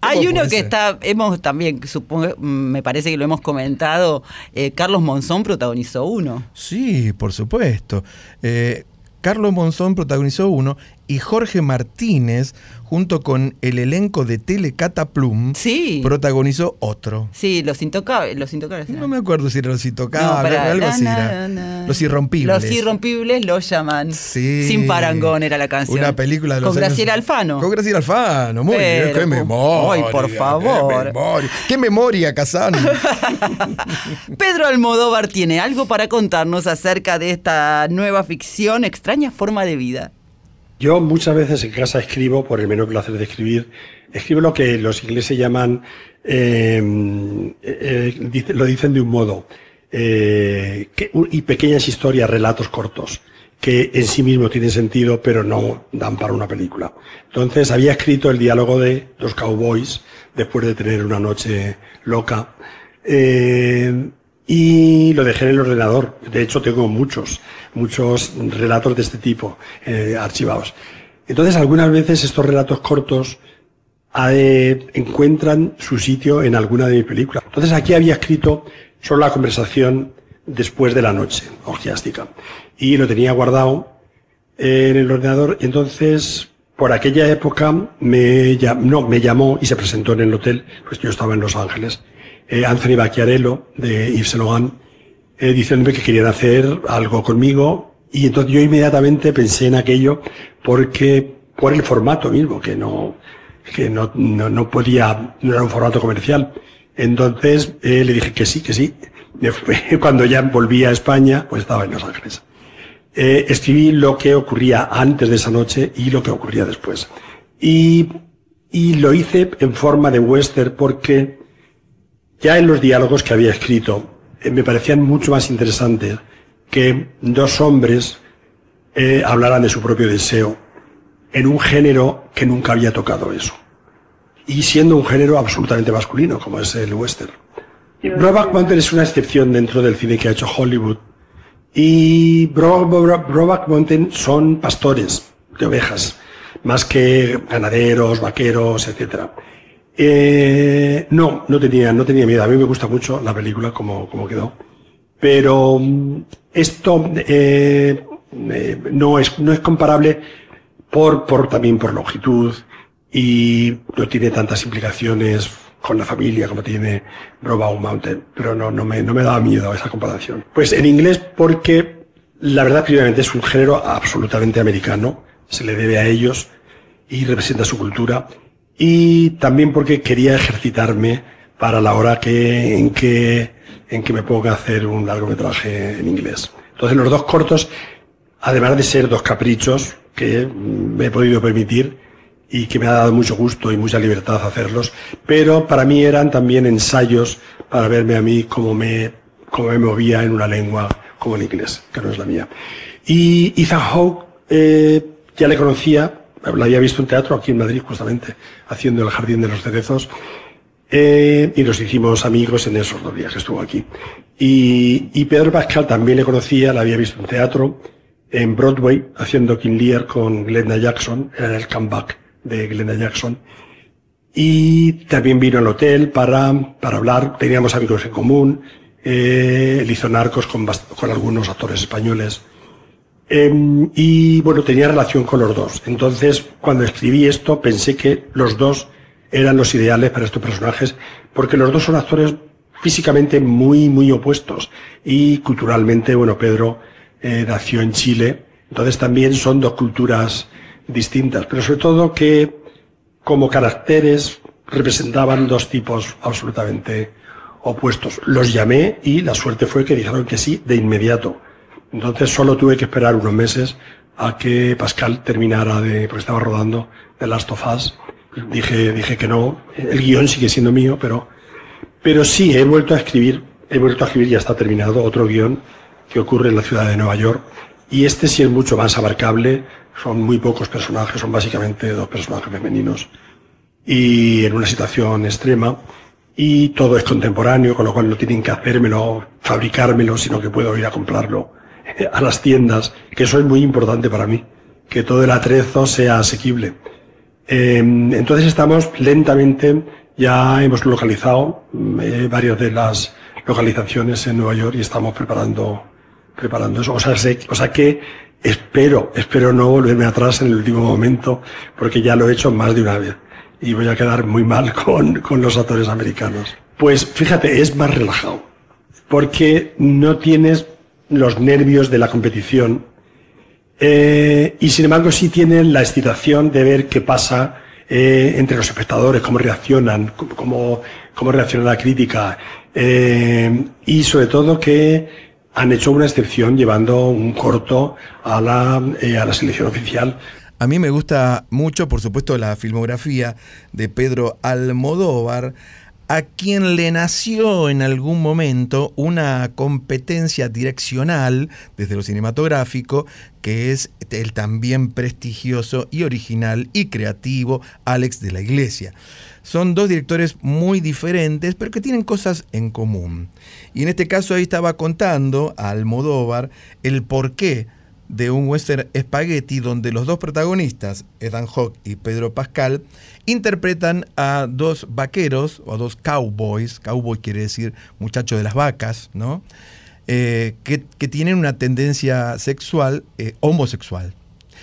Hay ¿Cómo uno que ser? está, hemos también, supongo, mm, me parece que lo hemos comentado, eh, Carlos Monzón protagonizó uno. Sí, por supuesto. Eh, Carlos Monzón protagonizó uno y Jorge Martínez, junto con el elenco de Telecataplum, protagonizó otro. Sí, los intocables. Los intocables No me acuerdo si era los intocables, No, algo así era. Los irrompibles. Los irrompibles los llaman. Sí. Sin parangón era la canción. Una película de los Con años- Graciela Alfano. Con Graciela Alfano, muy bien, Pero, qué memoria. ay, por qué favor. memoria. Qué memoria, Casano. Pedro Almodóvar tiene algo para contarnos acerca de esta nueva ficción, Extraña Forma de Vida. Yo muchas veces en casa escribo, por el menor placer de escribir, escribo lo que los ingleses llaman, eh, eh, lo dicen de un modo, eh, y pequeñas historias, relatos cortos, que en sí mismo tienen sentido, pero no dan para una película. Entonces había escrito el diálogo de los cowboys, después de tener una noche loca, eh, y lo dejé en el ordenador. De hecho, tengo muchos, muchos relatos de este tipo eh, archivados. Entonces, algunas veces estos relatos cortos eh, encuentran su sitio en alguna de mis películas. Entonces, aquí había escrito solo la conversación después de la noche orgiástica. Y lo tenía guardado eh, en el ordenador. Entonces, por aquella época me, no, me llamó y se presentó en el hotel, pues yo estaba en Los Ángeles, eh, Anthony Bacchiarello de Yves Saint Laurent, eh, diciéndome que querían hacer algo conmigo y entonces yo inmediatamente pensé en aquello porque por el formato mismo, que no, que no, no, no podía, no era un formato comercial. Entonces eh, le dije que sí, que sí. Cuando ya volví a España, pues estaba en Los Ángeles. Eh, escribí lo que ocurría antes de esa noche y lo que ocurría después. Y, y lo hice en forma de western porque ya en los diálogos que había escrito eh, me parecían mucho más interesantes que dos hombres eh, hablaran de su propio deseo en un género que nunca había tocado eso. Y siendo un género absolutamente masculino, como es el western. Brokeback Mountain es una excepción dentro del cine que ha hecho Hollywood. Y Bro- Bro- Brokeback Mountain son pastores de ovejas, más que ganaderos, vaqueros, etcétera. Eh, no, no tenía, no tenía miedo. A mí me gusta mucho la película como, como quedó. Pero mm, esto eh, eh, no, es, no es comparable por, por también por longitud y no tiene tantas implicaciones con la familia como tiene Brokeback Mountain. Pero no, no me, no me daba miedo esa comparación. Pues en inglés porque la verdad primeramente es un género absolutamente americano. Se le debe a ellos y representa su cultura y también porque quería ejercitarme para la hora que, en, que, en que me ponga a hacer un largometraje en inglés. Entonces los dos cortos, además de ser dos caprichos que me he podido permitir y que me ha dado mucho gusto y mucha libertad hacerlos, pero para mí eran también ensayos para verme a mí cómo me, cómo me movía en una lengua como el inglés, que no es la mía. Y Ethan Hawke eh, ya le conocía, la había visto en teatro aquí en Madrid justamente, haciendo El Jardín de los Cerezos, eh, y nos hicimos amigos en esos dos días que estuvo aquí. Y, y Pedro Pascal también le conocía, la había visto en teatro, en Broadway, haciendo King Lear con Glenda Jackson, era el comeback de Glenda Jackson. Y también vino al hotel para, para hablar, teníamos amigos en común, eh, él hizo narcos con, con algunos actores españoles. Em, y bueno, tenía relación con los dos. Entonces, cuando escribí esto, pensé que los dos eran los ideales para estos personajes, porque los dos son actores físicamente muy, muy opuestos. Y culturalmente, bueno, Pedro eh, nació en Chile, entonces también son dos culturas distintas, pero sobre todo que como caracteres representaban dos tipos absolutamente opuestos. Los llamé y la suerte fue que dijeron que sí de inmediato. Entonces solo tuve que esperar unos meses a que Pascal terminara de, porque estaba rodando The Last of Us. Dije, dije que no. El guion sigue siendo mío, pero, pero sí, he vuelto a escribir, he vuelto a escribir, ya está terminado, otro guion que ocurre en la ciudad de Nueva York. Y este sí es mucho más abarcable. Son muy pocos personajes, son básicamente dos personajes femeninos. Y en una situación extrema. Y todo es contemporáneo, con lo cual no tienen que hacérmelo, fabricármelo, sino que puedo ir a comprarlo a las tiendas, que eso es muy importante para mí, que todo el atrezo sea asequible. Eh, entonces estamos lentamente, ya hemos localizado eh, varias de las localizaciones en Nueva York y estamos preparando, preparando eso. O sea, sé- o sea que espero, espero no volverme atrás en el último momento, porque ya lo he hecho más de una vez y voy a quedar muy mal con, con los actores americanos. Pues fíjate, es más relajado, porque no tienes los nervios de la competición eh, y sin embargo sí tienen la excitación de ver qué pasa eh, entre los espectadores, cómo reaccionan, cómo- cómo, reacciona la crítica eh, y sobre todo que han hecho una excepción llevando un corto a la, a la selección oficial. A mí me gusta mucho, por supuesto, la filmografía de Pedro Almodóvar, a quien le nació en algún momento una competencia direccional desde lo cinematográfico, que es el también prestigioso y original y creativo Alex de la Iglesia. Son dos directores muy diferentes, pero que tienen cosas en común. Y en este caso ahí estaba contando a Almodóvar el porqué de un western spaghetti donde los dos protagonistas, Ethan Hawke y Pedro Pascal, interpretan a dos vaqueros o a dos cowboys, cowboy quiere decir muchacho de las vacas, ¿no? Eh, que, que tienen una tendencia sexual eh, homosexual.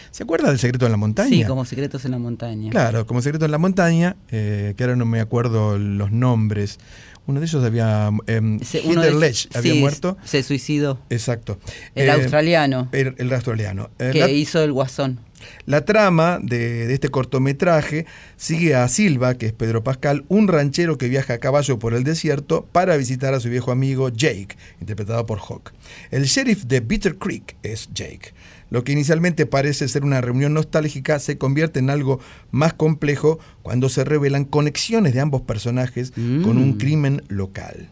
¿Se acuerda del secreto en la montaña? Sí, como secretos en la montaña. Claro, como secreto en la montaña, eh, que ahora no me acuerdo los nombres. Uno de ellos había. Eh, Se- de- Ledge había sí, muerto. Se suicidó. Exacto. El Eh, australiano. El, el australiano. Eh, que la- hizo el guasón. la trama de, de este cortometraje sigue a Silva, que es Pedro Pascal, un ranchero que viaja a caballo por el desierto para visitar a su viejo amigo Jake, interpretado por Hawk. El sheriff de Bitter Creek es Jake. Lo que inicialmente parece ser una reunión nostálgica se convierte en algo más complejo cuando se revelan conexiones de ambos personajes con un Mm. crimen local.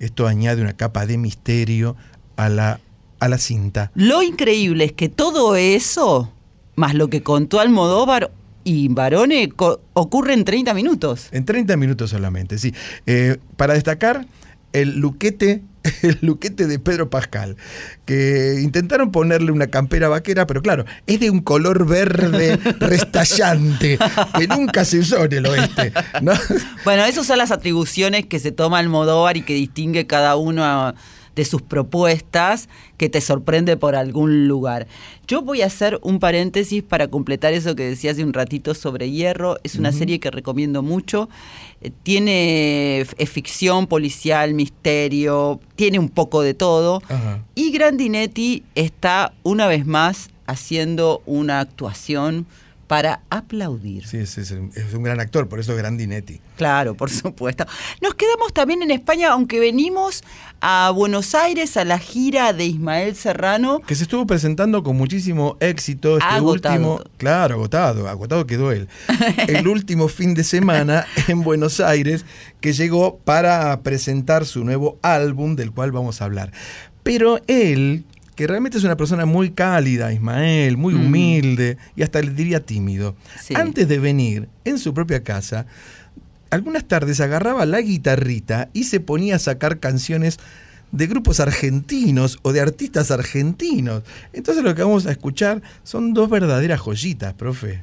Esto añade una capa de misterio a la, a la cinta. Lo increíble es que todo eso, más lo que contó Almodóvar y Barone, ocurre en 30 minutos. En 30 minutos solamente, sí. Eh, para destacar, el luquete, el luquete de Pedro Pascal, que intentaron ponerle una campera vaquera, pero claro, es de un color verde restallante, que nunca se usó en el oeste. ¿no? Bueno, esas son las atribuciones que se toma Almodóvar y que distingue cada uno a- de sus propuestas que te sorprende por algún lugar. Yo voy a hacer un paréntesis para completar eso que decía hace un ratito sobre Hierro. Es una serie que recomiendo mucho. Eh, Tiene es ficción, policial, misterio, tiene un poco de todo. Y Grandinetti está una vez más haciendo una actuación para aplaudir. Sí, es, es un- es un gran actor, por eso Grandinetti. Claro, por supuesto. Nos quedamos también en España, aunque venimos a Buenos Aires a la gira de Ismael Serrano. Que se estuvo presentando con muchísimo éxito este Agotado. último. Claro, agotado, agotado quedó él. El último fin de semana en Buenos Aires, que llegó para presentar su nuevo álbum, del cual vamos a hablar. Pero él, que realmente es una persona muy cálida, Ismael, muy Mm. humilde y hasta le diría tímido, Sí. antes de venir en su propia casa, algunas tardes agarraba la guitarrita y se ponía a sacar canciones de grupos argentinos o de artistas argentinos. Entonces lo que vamos a escuchar son dos verdaderas joyitas, profe.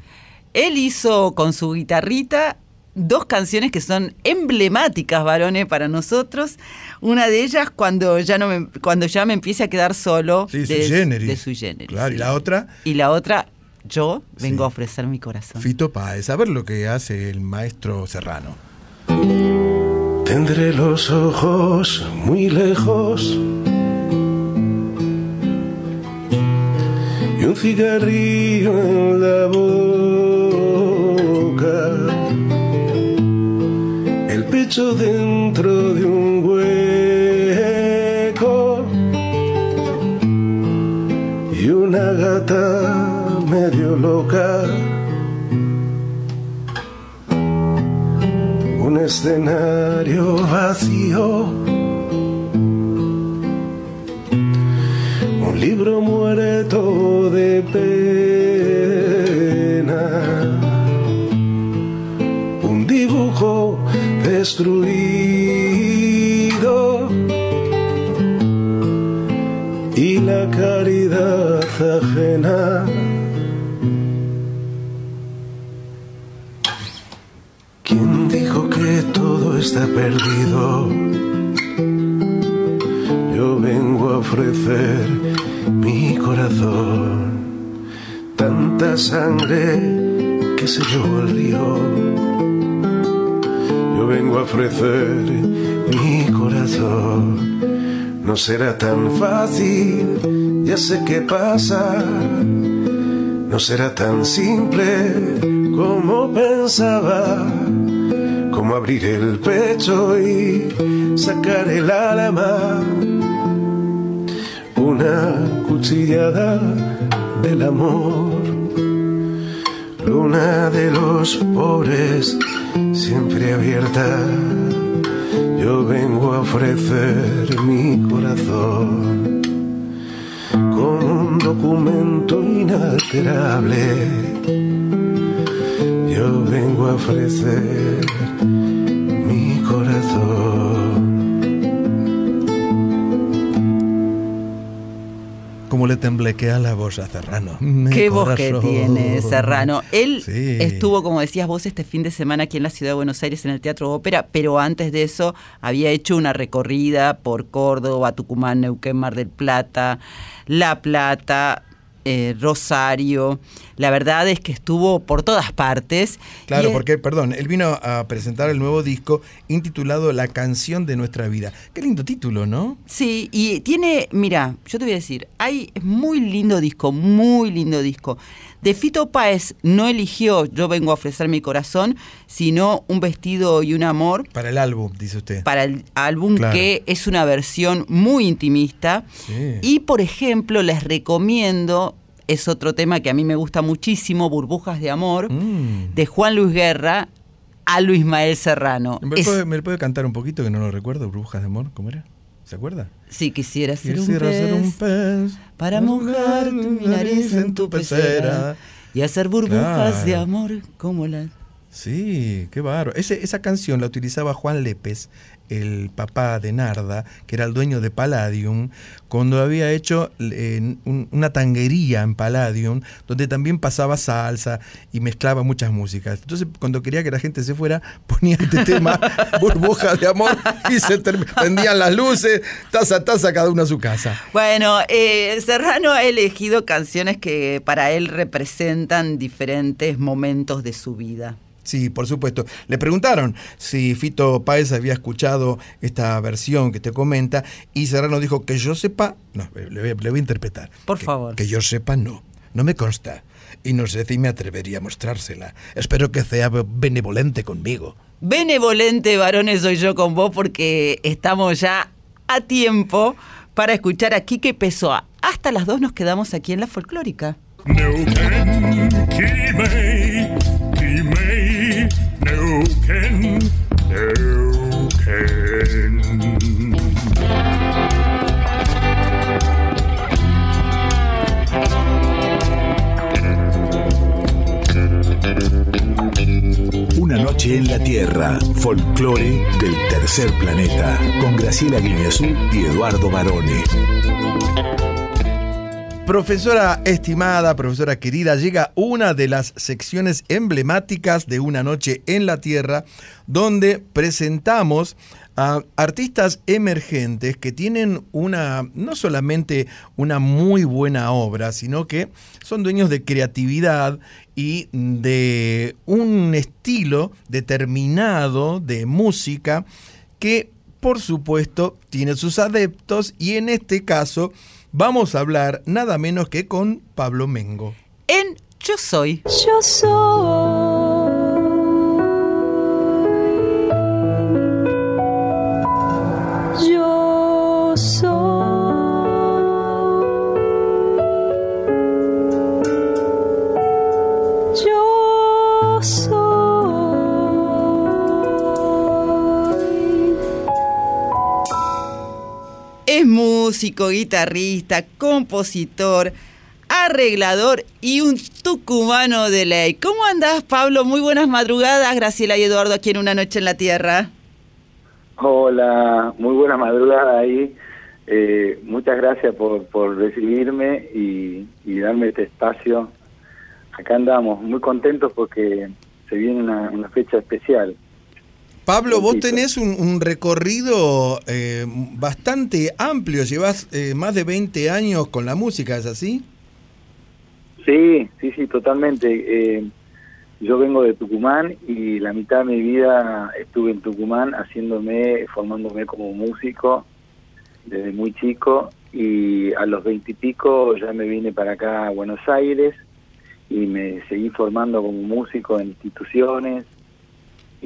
Él hizo con su guitarrita dos canciones que son emblemáticas, varones, para nosotros. Una de ellas cuando ya no me, cuando ya me empiece a quedar solo Sí, de, Sui Generis. de Sui Generis, Claro, y la otra, Y la otra, yo vengo Sí. a ofrecer mi corazón. Fito Páez. A ver lo que hace el maestro Serrano. Tendré los ojos muy lejos y un cigarrillo en la boca, el pecho dentro de un hueco. Y una gata medio loca. un escenario vacío. Libro muerto de pena, un dibujo destruido y la caridad ajena. ¿Quién dijo que todo está perdido? Yo vengo a ofrecer mi corazón, tanta sangre que se llevó el río. Vengo a ofrecer mi corazón, no será tan fácil, ya sé qué pasa, no será tan simple como pensaba, como abrir el pecho y sacar el alma. Una cuchillada del amor, luna de los pobres siempre abierta. Yo vengo a ofrecer mi corazón como un documento inalterable. Yo vengo a ofrecer Le temblequea la voz a Serrano. Mi Qué voz que tiene Serrano. Él Sí. estuvo, como decías vos, este fin de semana aquí en la ciudad de Buenos Aires en el Teatro Ópera, pero antes de eso había hecho una recorrida por Córdoba, Tucumán, Neuquén, Mar del Plata, La Plata, eh, Rosario. La verdad es que estuvo por todas partes. Claro, porque, perdón, él vino a presentar el nuevo disco intitulado La canción de nuestra vida. Qué lindo título, ¿no? Sí, y tiene, mira, yo te voy a decir, hay es muy lindo disco, muy lindo disco. De Fito Páez no eligió Yo vengo a ofrecer mi corazón, sino Un vestido y un amor Para el álbum, dice usted. para el álbum Claro. que es una versión muy intimista. Sí. Y por ejemplo, les recomiendo, es otro tema que a mí me gusta muchísimo, Burbujas de Amor, Mm. de Juan Luis Guerra a Luis Mael Serrano. ¿Me, Es- puede, me puede cantar un poquito que no lo recuerdo? Burbujas de amor, ¿cómo era? ¿Se acuerda? si quisiera ser un Quisiera pez, ser un pez para mojar tu nariz en tu pecera y hacer burbujas de amor como las... Sí, qué bárbaro. Ese- esa canción la utilizaba Juan Lépez, el papá de Narda, que era el dueño de Palladium, cuando había hecho eh, un- una tanguería en Palladium, donde también pasaba salsa y mezclaba muchas músicas. Entonces, cuando quería que la gente se fuera, ponía este tema, burbujas de amor, y se prendían las luces, taza a taza, cada uno a su casa. Bueno, eh, Serrano ha elegido canciones que para él representan diferentes momentos de su vida. Sí, por supuesto. Le preguntaron si Fito Páez había escuchado esta versión que te comenta y Serrano dijo que yo sepa, no, le voy, a- le voy a interpretar. Por Que- favor. Que yo sepa, no. No me consta. Y no sé si me atrevería a mostrársela. Espero que sea benevolente conmigo. Benevolente varones soy yo con vos porque estamos ya a tiempo para escuchar a Quique Pessoa. Hasta las dos nos quedamos aquí en la folclórica. Neuquén, Una noche en la Tierra, folclore del tercer planeta, con Graciela Guineazú y Eduardo Barone. Profesora estimada, profesora querida, llega una de las secciones emblemáticas de Una Noche en la Tierra, donde presentamos a artistas emergentes que tienen una, no solamente una muy buena obra, sino que son dueños de creatividad y de un estilo determinado de música que, por supuesto, tiene sus adeptos y en este caso vamos a hablar nada menos que con Pablo Mengo. En Yo Soy. Yo soy. Músico, guitarrista, compositor, arreglador y un tucumano de ley. ¿Cómo andás, Pablo? Muy buenas madrugadas, Graciela y Eduardo, aquí en Una Noche en la Tierra. Hola, muy buena madrugada ahí. Eh, muchas gracias por, por recibirme y, y darme este espacio. Acá andamos muy contentos porque se viene una, una fecha especial. Pablo, vos tenés un, un recorrido eh, bastante amplio, llevas eh, más de 20 años con la música, ¿es así? Sí, sí, sí, totalmente. Eh, yo vengo de Tucumán y la mitad de mi vida estuve en Tucumán haciéndome, formándome como músico desde muy chico y a los veintipico ya me vine para acá a Buenos Aires y me seguí formando como músico en instituciones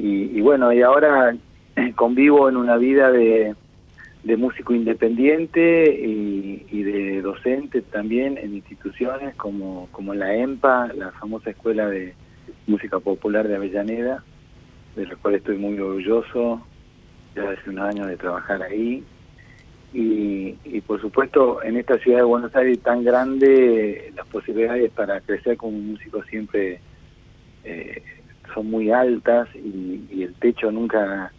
y, y bueno, y ahora convivo en una vida de, de músico independiente y, de docente también en instituciones como, como la EMPA, la famosa Escuela de Música Popular de Avellaneda, de la cual estoy muy orgulloso ya hace unos años de trabajar ahí. Y, y por supuesto, en esta ciudad de Buenos Aires tan grande, las posibilidades para crecer como músico siempre eh, son muy altas y, y el techo nunca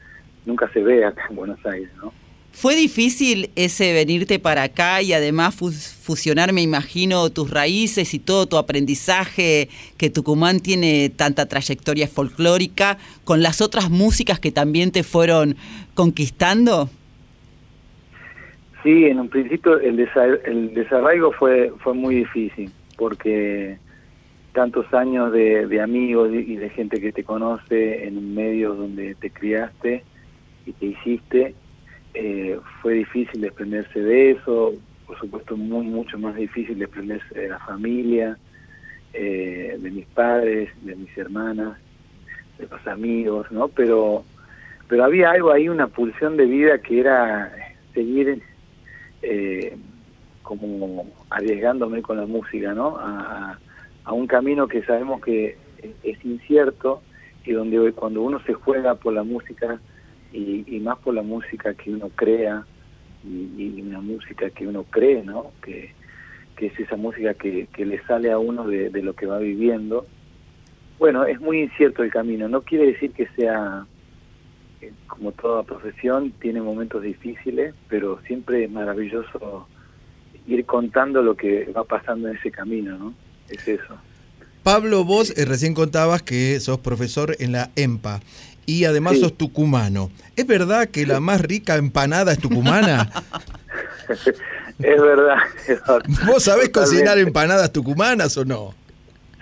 nunca se ve acá en Buenos Aires, ¿no? ¿Fue difícil ese venirte para acá y además fus- fusionar, me imagino, tus raíces y todo tu aprendizaje, que Tucumán tiene tanta trayectoria folclórica, con las otras músicas que también te fueron conquistando? Sí, en un principio el, desa- el desarraigo fue fue muy difícil porque tantos años de, de amigos y de gente que te conoce en un medio donde te criaste y te hiciste, eh, fue difícil desprenderse de eso, por supuesto muy, mucho más difícil desprenderse de la familia, eh, de mis padres, de mis hermanas, de los amigos, ¿no? Pero, pero había algo ahí, una pulsión de vida que era seguir eh, como arriesgándome con la música, ¿no? A, a un camino que sabemos que es incierto y donde cuando uno se juega por la música y, más por la música que uno crea y, y una música que uno cree, ¿no? Que, que es esa música que, que le sale a uno de, de lo que va viviendo. Bueno, es muy incierto el camino. No quiere decir que sea eh, como toda profesión, tiene momentos difíciles, pero siempre es maravilloso ir contando lo que va pasando en ese camino, ¿no? Es eso. Pablo, vos eh, recién contabas que sos profesor en la EMPA y además Sí. sos tucumano. ¿Es verdad que la más rica empanada es tucumana? es verdad. ¿Vos sabés Totalmente. cocinar empanadas tucumanas o no?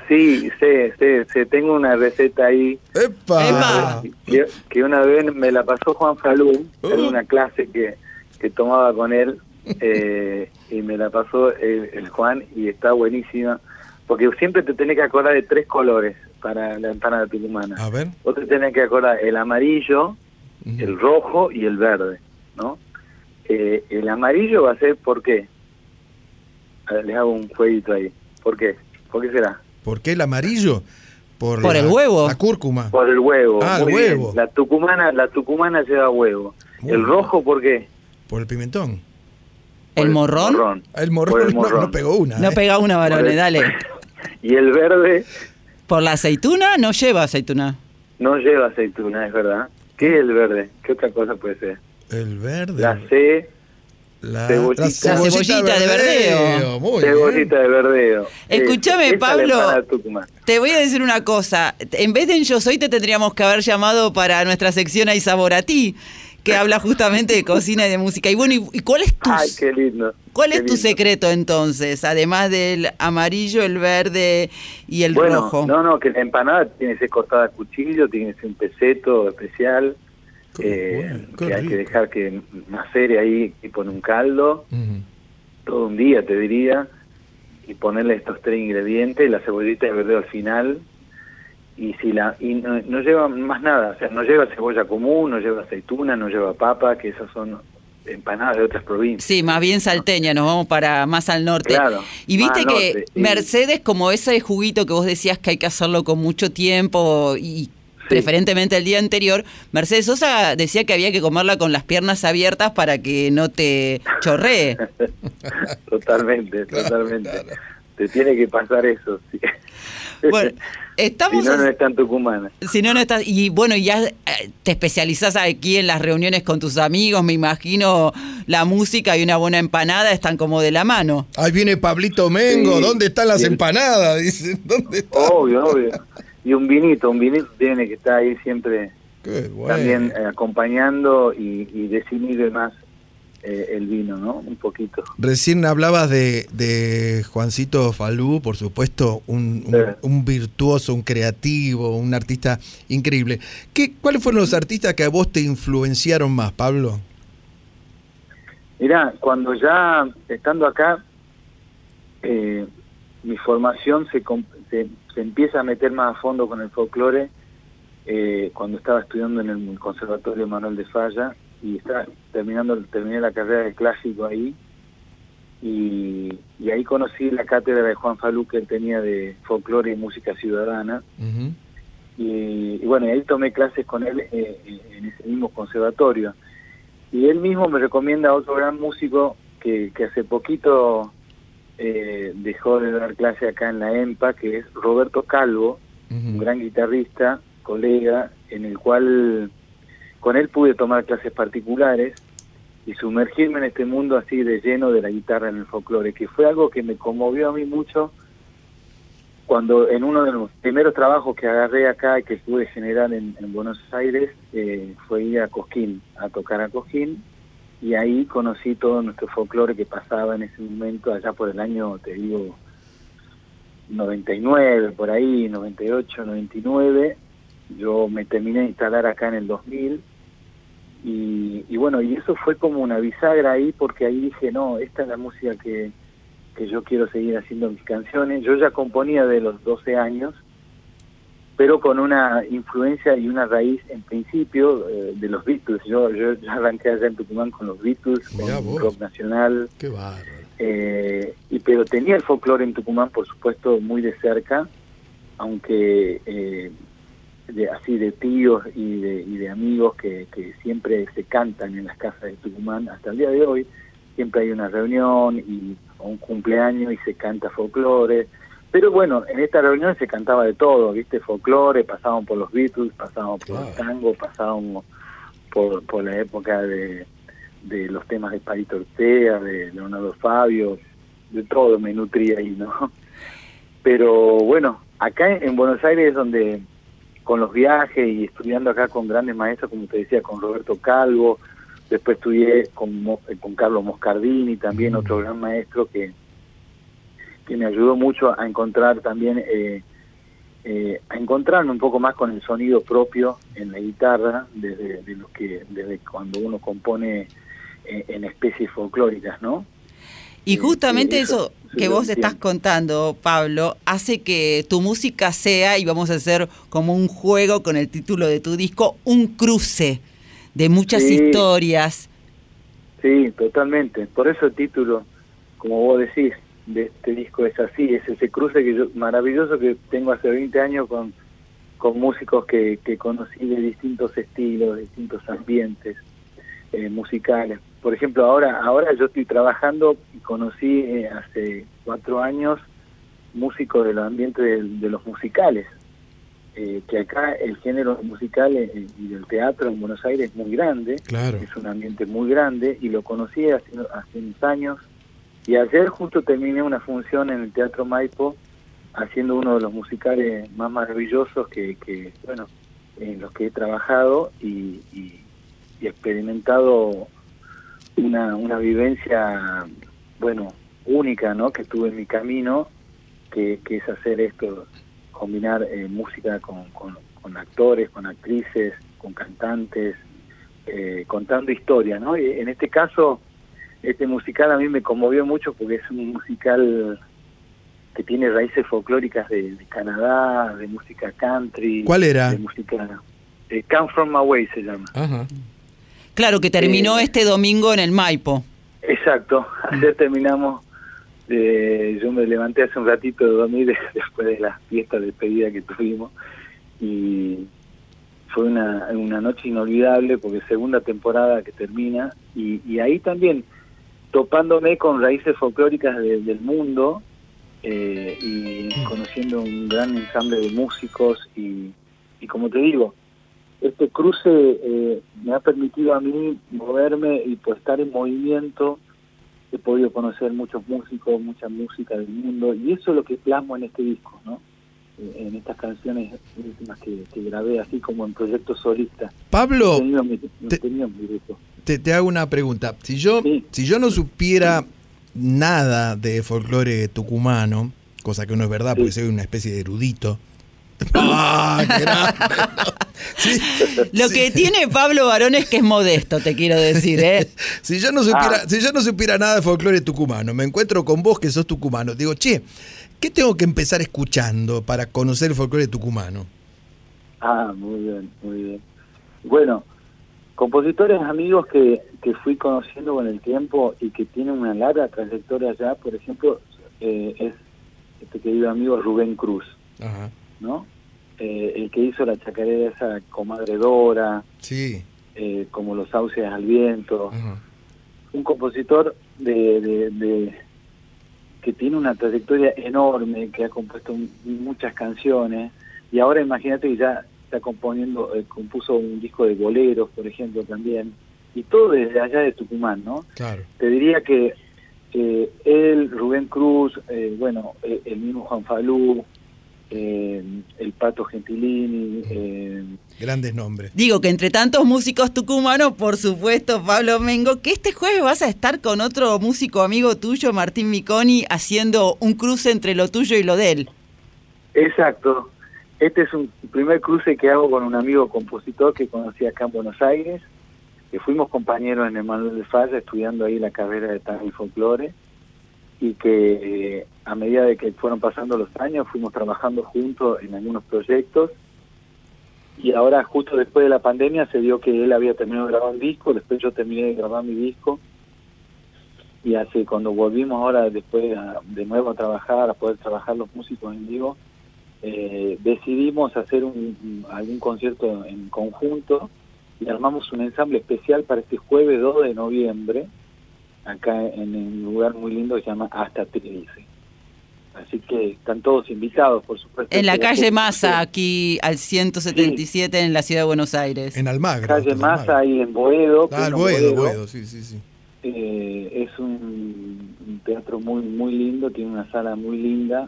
Sí, sé, sé, sé, tengo una receta ahí. ¡Epa! Que, que una vez me la pasó Juan Falú en una clase que, que tomaba con él eh, y me la pasó el, el Juan y está buenísima porque siempre te tenés que acordar de tres colores para la empanada tucumana. A ver. Vos te tenés que acordar el amarillo, el rojo y el verde, ¿no? Eh, el amarillo va a ser ¿por qué? A ver, les hago un jueguito ahí. ¿Por qué? ¿Por qué será? ¿Por qué el amarillo? Por la- el huevo. La cúrcuma. Por el huevo. Ah, el bien. huevo. La tucumana, la tucumana lleva huevo. Muy el bien. rojo, ¿por qué? ¿Por el pimentón? ¿El morrón? morrón. El Por morrón, el no- morrón. No, pegó una. No ¿eh? pega una, varones, dale. Y el verde ¿Por la aceituna? No lleva aceituna. no lleva aceituna, es verdad. ¿Qué es el verde? ¿Qué otra cosa puede ser? El verde. La C, La, cebollita. la cebollita de verdeo. Muy bien. cebollita de verdeo. Escúchame, Pablo. Te voy a decir una cosa. En vez de en Yo Soy, te tendríamos que haber llamado para nuestra sección Hay Sabor a Ti, que habla justamente de cocina y de música. Y bueno, ¿y, cuál es tu, Ay, qué lindo. cuál qué es tu lindo. secreto entonces? Además del amarillo, el verde y el bueno, rojo. no, no, que la empanada tiene que ser cortada a cuchillo, tiene que ser un peseto especial, eh, que hay que dejar que macere ahí tipo en un caldo, todo un día te diría, y ponerle estos tres ingredientes, la cebollita de verdeo al final, y si la y no, no lleva más nada, o sea, no lleva cebolla común, no lleva aceituna, no lleva papa, que esas son empanadas de otras provincias. Sí, más bien salteña, nos vamos para más al norte. Claro, y viste que norte, Mercedes, como ese juguito que vos decías que hay que hacerlo con mucho tiempo y preferentemente el día anterior, Mercedes Sosa decía que había que comerla con las piernas abiertas para que no te chorree. totalmente, totalmente. Te tiene que pasar eso. Sí. Bueno, estamos... si no, no es tan tucumana. Si no, no estás... Y bueno, ya eh, te especializás aquí en las reuniones con tus amigos, me imagino la música y una buena empanada están como de la mano. Ahí viene Pablito Mengo, Sí. ¿dónde están las el- empanadas? Dicen, ¿dónde están? Obvio, obvio. Y un vinito, un vinito tiene que estar ahí siempre Qué bueno. también eh, acompañando y, y desinhibe más eh, el vino, ¿no? Un poquito. Recién hablabas de, de Juancito Falú, por supuesto, un, un- un virtuoso, un creativo, un artista increíble. ¿Qué, ¿Cuáles fueron los artistas que a vos te influenciaron más, Pablo? Mirá, cuando ya estando acá, eh, mi formación se, se empieza a meter más a fondo con el folclore eh, cuando estaba estudiando en el Conservatorio Manuel de Falla y estaba terminando terminé la carrera de clásico ahí. Y, y ahí conocí la cátedra de Juan Falú que él tenía de folclore y música ciudadana. Y, y bueno, y ahí tomé clases con él eh, eh, en ese mismo conservatorio. Y él mismo me recomienda a otro gran músico que, que hace poquito eh, dejó de dar clase acá en la EMPA, que es Roberto Calvo, un gran guitarrista, colega, en el cual con él pude tomar clases particulares y sumergirme en este mundo así de lleno de la guitarra en el folclore, que fue algo que me conmovió a mí mucho cuando en uno de los primeros trabajos que agarré acá y que pude generar en, en Buenos Aires eh, fue ir a Cosquín, a tocar a Cosquín, y ahí conocí todo nuestro folclore que pasaba en ese momento, allá por el año, te digo, 99, por ahí, 98, 99. Yo me terminé de instalar acá en el 2000 y, y bueno, y eso fue como una bisagra ahí porque ahí dije, no, esta es la música que, que yo quiero seguir haciendo mis canciones. Yo ya componía de los 12 años, pero con una influencia y una raíz en principio eh, de los Beatles. Yo, yo ya arranqué allá en Tucumán con los Beatles, con rock nacional. Qué. Eh, y pero tenía el folclore en Tucumán, por supuesto, muy de cerca, aunque eh, de, así de tíos y de, y de amigos que, que siempre se cantan en las casas de Tucumán hasta el día de hoy. Siempre hay una reunión y o un cumpleaños y se canta folclore. Pero bueno, en esta reunión se cantaba de todo, ¿viste? Folclore, pasábamos por los Beatles, pasábamos por el tango, pasábamos por, por la época de, de los temas de Parito Ortega, de Leonardo Fabio, de todo me nutría ahí, ¿no? Pero bueno, acá en Buenos Aires es donde con los viajes y estudiando acá con grandes maestros, como te decía, con Roberto Calvo, después estudié con, eh, con Carlos Moscardini, también otro gran maestro que, que me ayudó mucho a encontrar también, eh, eh, a encontrarme un poco más con el sonido propio en la guitarra, desde, de lo que, desde cuando uno compone eh, en especies folclóricas, ¿no? Y justamente eso- eso, eso que vos estás contando, Pablo, hace que tu música sea, y vamos a hacer como un juego con el título de tu disco, un cruce de muchas Sí. historias. Sí, totalmente. Por eso el título, como vos decís, de este disco es así, es ese cruce que yo, maravilloso que tengo hace 20 años con, con músicos que, que conocí de distintos estilos, distintos ambientes eh, musicales. Por ejemplo, ahora ahora yo estoy trabajando y conocí eh, hace cuatro años músicos del ambiente del- de, los musicales, eh, que acá el género musical eh, y del teatro en Buenos Aires es muy grande, Claro. es un ambiente muy grande y lo conocí hace, hace unos años. Y ayer justo terminé una función en el Teatro Maipo haciendo uno de los musicales más maravillosos que, que bueno, en los que he trabajado y, y- y experimentado una, una vivencia, bueno, única, ¿no? Que tuve en mi camino, que, que es hacer esto, combinar eh, música con, con, con actores, con actrices, con cantantes, eh, contando historias, ¿no? Y en este caso, este musical a mí me conmovió mucho porque es un musical que tiene raíces folclóricas de, de Canadá, de música country. ¿Cuál era? De música... eh, Come From My Way se llama. Ajá. Claro, que terminó Eh, este domingo en el Maipo. Exacto, ayer terminamos, de, yo me levanté hace un ratito de dormir después de la fiesta de despedida que tuvimos. Y, fue una, una noche inolvidable porque segunda temporada que termina. Y, y ahí también topándome con raíces folclóricas de- del mundo eh, y conociendo un gran ensamble de músicos y, y como te digo, este cruce eh, me ha permitido a mí moverme y pues estar en movimiento. He podido conocer muchos músicos, mucha música del mundo y eso es lo que plasmo en este disco, ¿no? Eh, En estas canciones últimas que, que grabé, así como en proyectos solistas. Pablo, He tenido mi- he te- tenido mi. Te, te hago una pregunta. Si yo, si yo no supiera nada de folclore tucumano, cosa que no es verdad porque soy una especie de erudito. ¡Ah, qué grande! Lo que tiene Pablo Barón es que es modesto, te quiero decir, ¿eh? Si yo no supiera, si yo no supiera nada de folclore tucumano, me encuentro con vos que sos tucumano, digo, che, ¿qué tengo que empezar escuchando para conocer el folclore tucumano? Ah, muy bien, muy bien. Bueno, compositores amigos que, que fui conociendo con el tiempo y que tienen una larga trayectoria ya, por ejemplo, eh, es este querido amigo Rubén Cruz, Ajá. ¿No? Eh, el que hizo la chacarera esa comadre Dora, Sí. eh, como Los sauces al viento, un compositor de, de- de- que tiene una trayectoria enorme, que ha compuesto muchas canciones, y ahora imagínate que ya está componiendo, eh, compuso un disco de boleros, por ejemplo, también, y todo desde allá de Tucumán, ¿no? Claro. Te diría que eh, él, Rubén Cruz, eh, bueno, eh, el mismo Juan Falú, eh, el Pato Gentilini, eh, Grandes nombres. Digo que entre tantos músicos tucumanos, por supuesto, Pablo Mengo, que este jueves vas a estar con otro músico amigo tuyo, Martín Miconi, haciendo un cruce entre lo tuyo y lo de él. Exacto. Este es un primer cruce que hago con un amigo compositor que conocí acá en Buenos Aires, que fuimos compañeros en el Manuel de Falla estudiando ahí la carrera de tango y folclore y que eh, a medida de que fueron pasando los años fuimos trabajando juntos en algunos proyectos. Y ahora justo después de la pandemia se dio que él había terminado de grabar un disco, después yo terminé de grabar mi disco. Y hace cuando volvimos ahora después de nuevo a trabajar, a poder trabajar los músicos en vivo, eh, decidimos hacer un- algún concierto en conjunto y armamos un ensamble especial para este jueves 2 de noviembre, acá en un lugar muy lindo que se llama Hasta Te Dice. Así que están todos invitados, por supuesto. En la calle Masa, aquí al 177 en la ciudad de Buenos Aires. En Almagro. Calle Masa, ahí en Boedo. Ah, Boedo, Boedo, sí, sí, sí. Eh, es un, un teatro muy muy lindo, tiene una sala muy linda,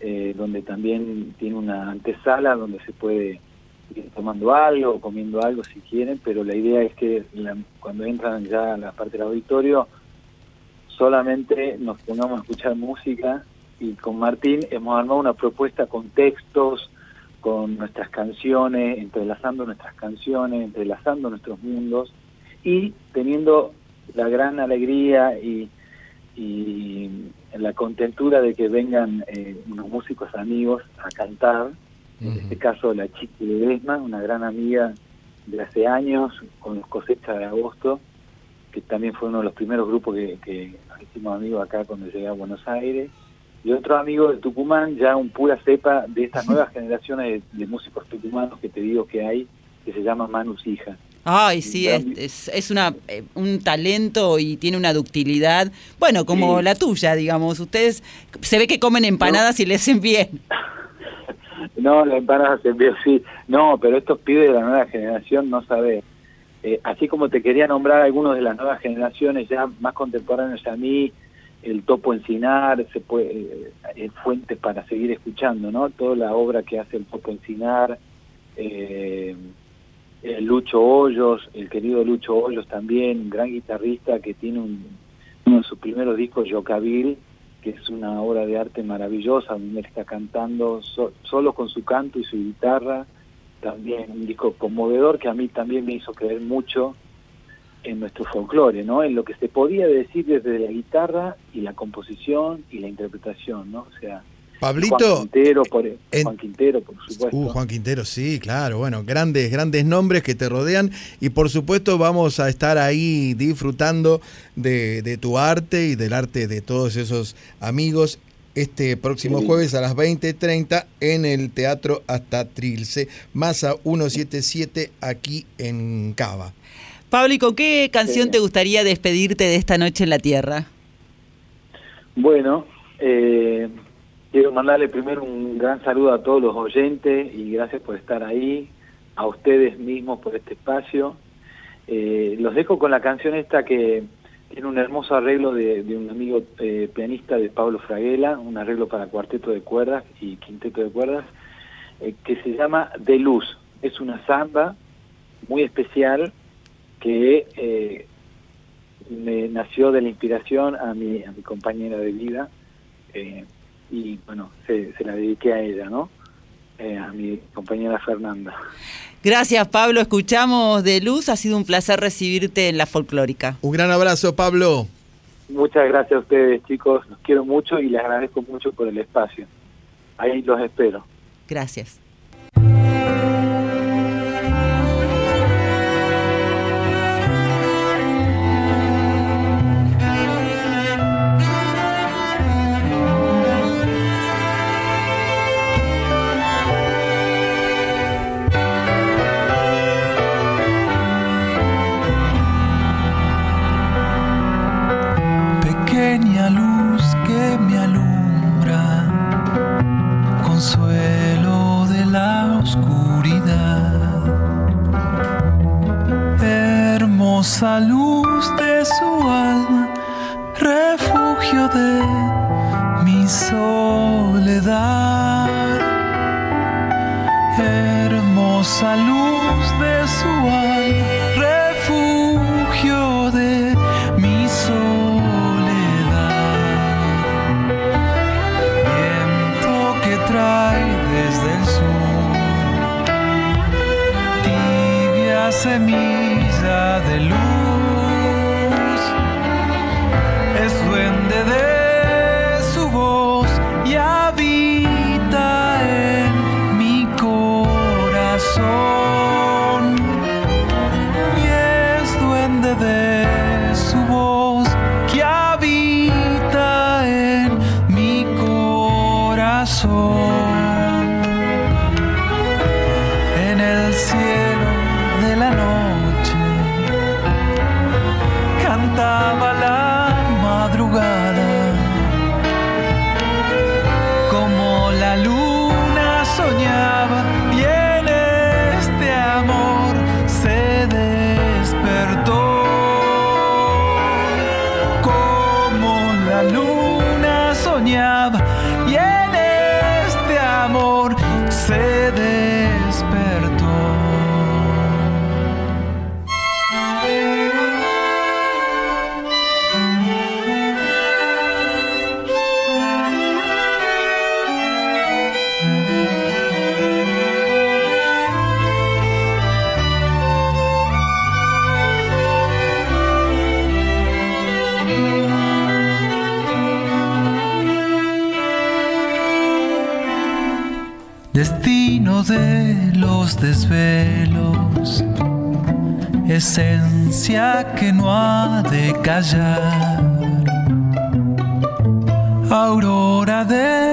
eh, donde también tiene una antesala donde se puede ir tomando algo, comiendo algo si quieren, pero la idea es que la- cuando entran ya a la parte del auditorio, solamente nos pongamos a escuchar música y con Martín hemos armado una propuesta con textos, con nuestras canciones, entrelazando nuestras canciones, entrelazando nuestros mundos y teniendo la gran alegría y, y la contentura de que vengan eh, unos músicos amigos a cantar, en este caso la Chiqui Ledesma, una gran amiga de hace años con los cosechas de agosto, que también fue uno de los primeros grupos que, que hicimos amigos acá cuando llegué a Buenos Aires, y otro amigo de Tucumán, ya un pura cepa de estas nuevas generaciones de, de músicos tucumanos que te digo que hay, que se llama Manus Hija. Ay, sí, es, es, es una, eh, un talento y tiene una ductilidad, bueno, como Sí. la tuya, digamos. Ustedes se ve que comen empanadas y le hacen bien. No, la empanada se envió, sí. No, pero estos pibes de la nueva generación no sabés. Eh, así como te quería nombrar algunos de las nuevas generaciones ya más contemporáneos a mí, el Topo Encinar, se puede, eh, eh, fuentes para seguir escuchando, ¿no? Toda la obra que hace el Topo Encinar, eh, el Lucho Hoyos, el querido Lucho Hoyos también, un gran guitarrista que tiene un, uno de sus primeros discos, Yocabil, que es una obra de arte maravillosa, donde él está cantando so- solo con su canto y su guitarra, también un disco conmovedor que a mí también me hizo creer mucho en nuestro folclore, ¿no? En lo que se podía decir desde la guitarra y la composición y la interpretación, ¿no? O sea, Pablito, Juan Quintero, por, en- Juan Quintero, por supuesto. Uh, Juan Quintero, sí, claro, bueno, grandes, grandes nombres que te rodean y por supuesto vamos a estar ahí disfrutando de, de tu arte y del arte de todos esos amigos este próximo Sí. jueves a las 20.30 en el Teatro Hasta Trilce, Masa 177 aquí en Cava. Pablo, ¿y con qué canción te gustaría despedirte de esta noche en la Tierra? Bueno, eh, quiero mandarle primero un gran saludo a todos los oyentes y gracias por estar ahí, a ustedes mismos por este espacio. Eh, los dejo con la canción esta que tiene un hermoso arreglo de, un amigo eh, pianista de Pablo Fraguela, un arreglo para cuarteto de cuerdas y quinteto de cuerdas, eh, que se llama De Luz. Es una samba muy especial que eh, me nació de la inspiración a mi, a mi compañera de vida eh, y bueno, se, se la dediqué a ella, ¿no? Eh, a mi compañera Fernanda. Gracias, Pablo. Escuchamos de Luz. Ha sido un placer recibirte en la folclórica. Un gran abrazo, Pablo. Muchas gracias a ustedes, chicos. Los quiero mucho y les agradezco mucho por el espacio. Ahí los espero. Gracias. Esencia que no ha de callar. Aurora de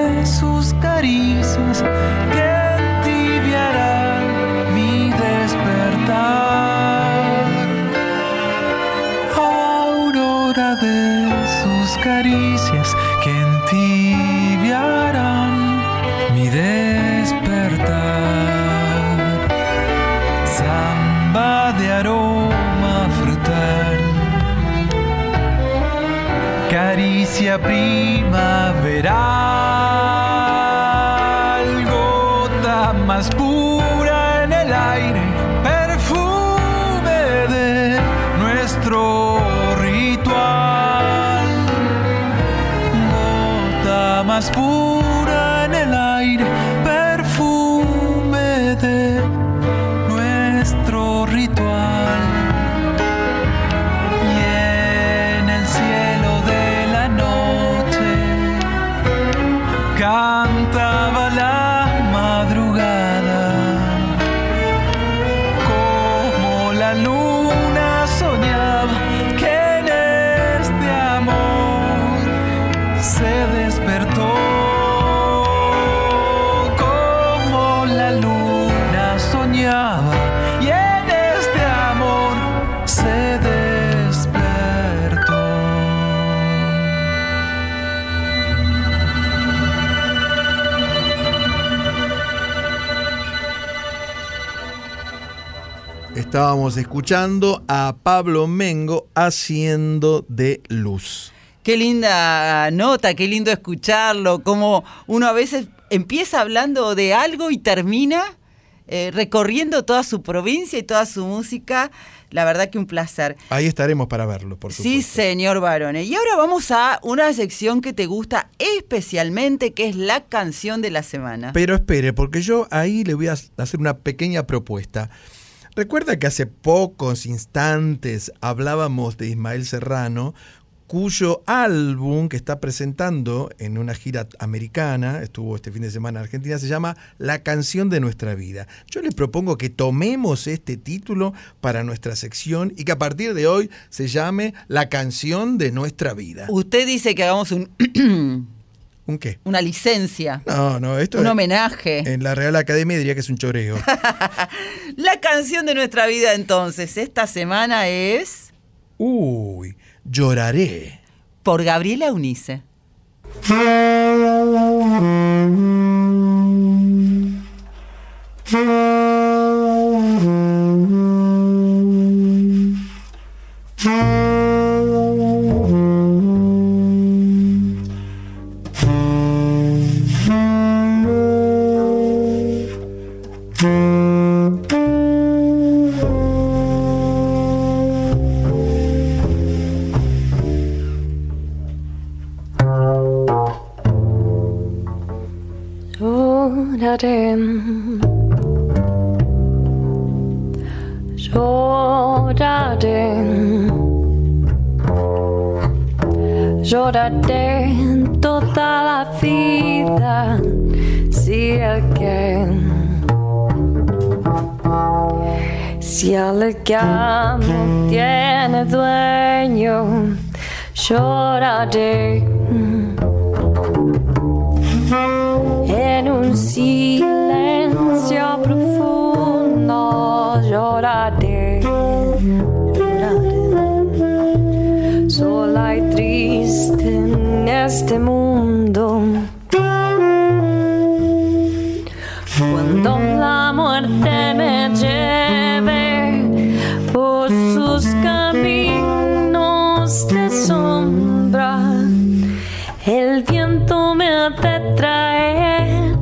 primavera. Estábamos escuchando a Pablo Mengo haciendo de luz. Qué linda nota, qué lindo escucharlo, como uno a veces empieza hablando de algo y termina eh, recorriendo toda su provincia y toda su música. La verdad que un placer. Ahí estaremos para verlo, por supuesto. Sí, señor Barone. Y ahora vamos a una sección que te gusta especialmente, que es la canción de la semana. Pero espere, porque yo ahí le voy a hacer una pequeña propuesta. Recuerda que hace pocos instantes hablábamos de Ismael Serrano, cuyo álbum que está presentando en una gira americana, estuvo este fin de semana en Argentina, se llama La canción de nuestra vida. Yo le propongo que tomemos este título para nuestra sección y que a partir de hoy se llame La canción de nuestra vida. Usted dice que hagamos un... ¿Un qué? Una licencia. No, no, esto Un es- homenaje. En la Real Academia diría que es un choreo. La canción de nuestra vida entonces, esta semana es... Uy, lloraré. Por Gabriela Unice. Lloraré toda la vida si alguien si alguien tiene dueño lloraré. En un silencio profundo lloraré, este mundo. Cuando la muerte me lleve por sus caminos de sombra, el viento me ha de traer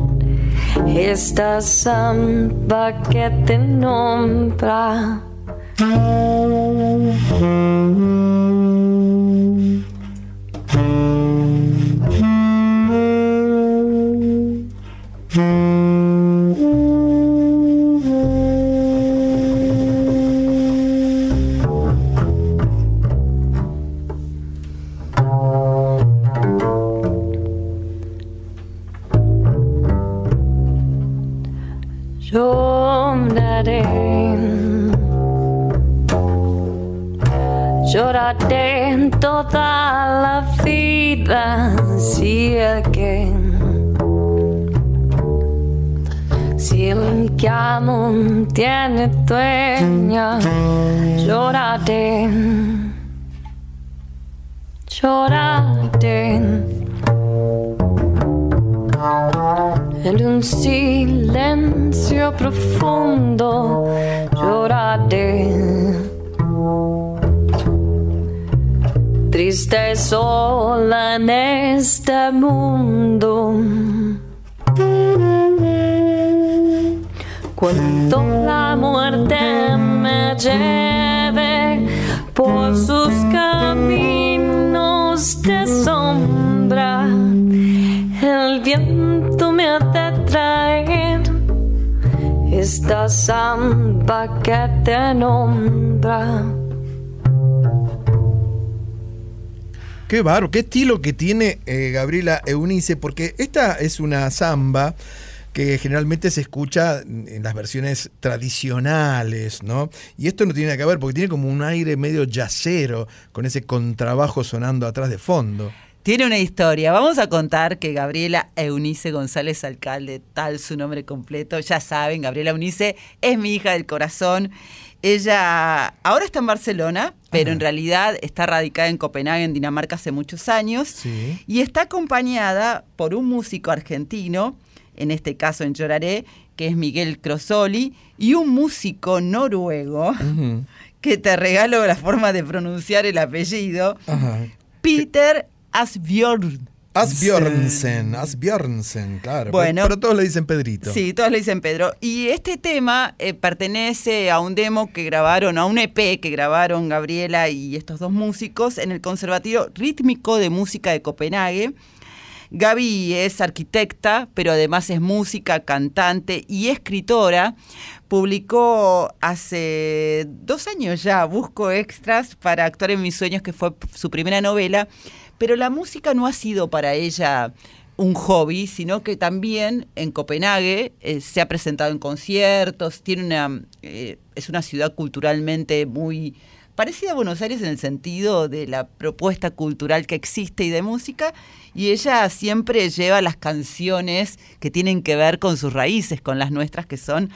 esta samba que te nombra. Lloraré, lloraré toda la vida si alguien, si el que amo tiene dueña, lloraré, lloraré. En un silencio profundo lloraré. Triste sola en este mundo. Cuando la muerte me lleve por sus caminos de sombra, el viento me ha de traer esta samba que te nombra. Qué barro, qué estilo que tiene eh, Gabriela Eunice, porque esta es una samba que generalmente se escucha en las versiones tradicionales, ¿no? Y esto no tiene nada que ver, porque tiene como un aire medio yacero, con ese contrabajo sonando atrás de fondo. Tiene una historia. Vamos a contar que Gabriela Eunice González Alcalde, tal su nombre completo, ya saben, Gabriela Eunice es mi hija del corazón. Ella ahora está en Barcelona, pero en realidad está radicada en Copenhague, en Dinamarca, hace muchos años. Y está acompañada por un músico argentino, en este caso en Lloraré, que es Miguel Crosoli, y un músico noruego, que te regalo la forma de pronunciar el apellido, Peter Asbjörn. Asbjörnsen, Asbjörnsen, claro. Bueno. pero, pero todos le dicen Pedrito. Sí, todos le dicen Pedro. Y este tema eh, pertenece a un demo que grabaron, a un EP que grabaron Gabriela y estos dos músicos en el Conservatorio Rítmico de Música de Copenhague. Gaby es arquitecta, pero además es música, cantante y escritora. Publicó hace dos años ya Busco Extras para actuar en mis sueños, que fue su primera novela. Pero la música no ha sido para ella un hobby, sino que también en Copenhague eh, se ha presentado en conciertos, tiene una, eh, es una ciudad culturalmente muy parecida a Buenos Aires en el sentido de la propuesta cultural que existe y de música, y ella siempre lleva las canciones que tienen que ver con sus raíces, con las nuestras, que son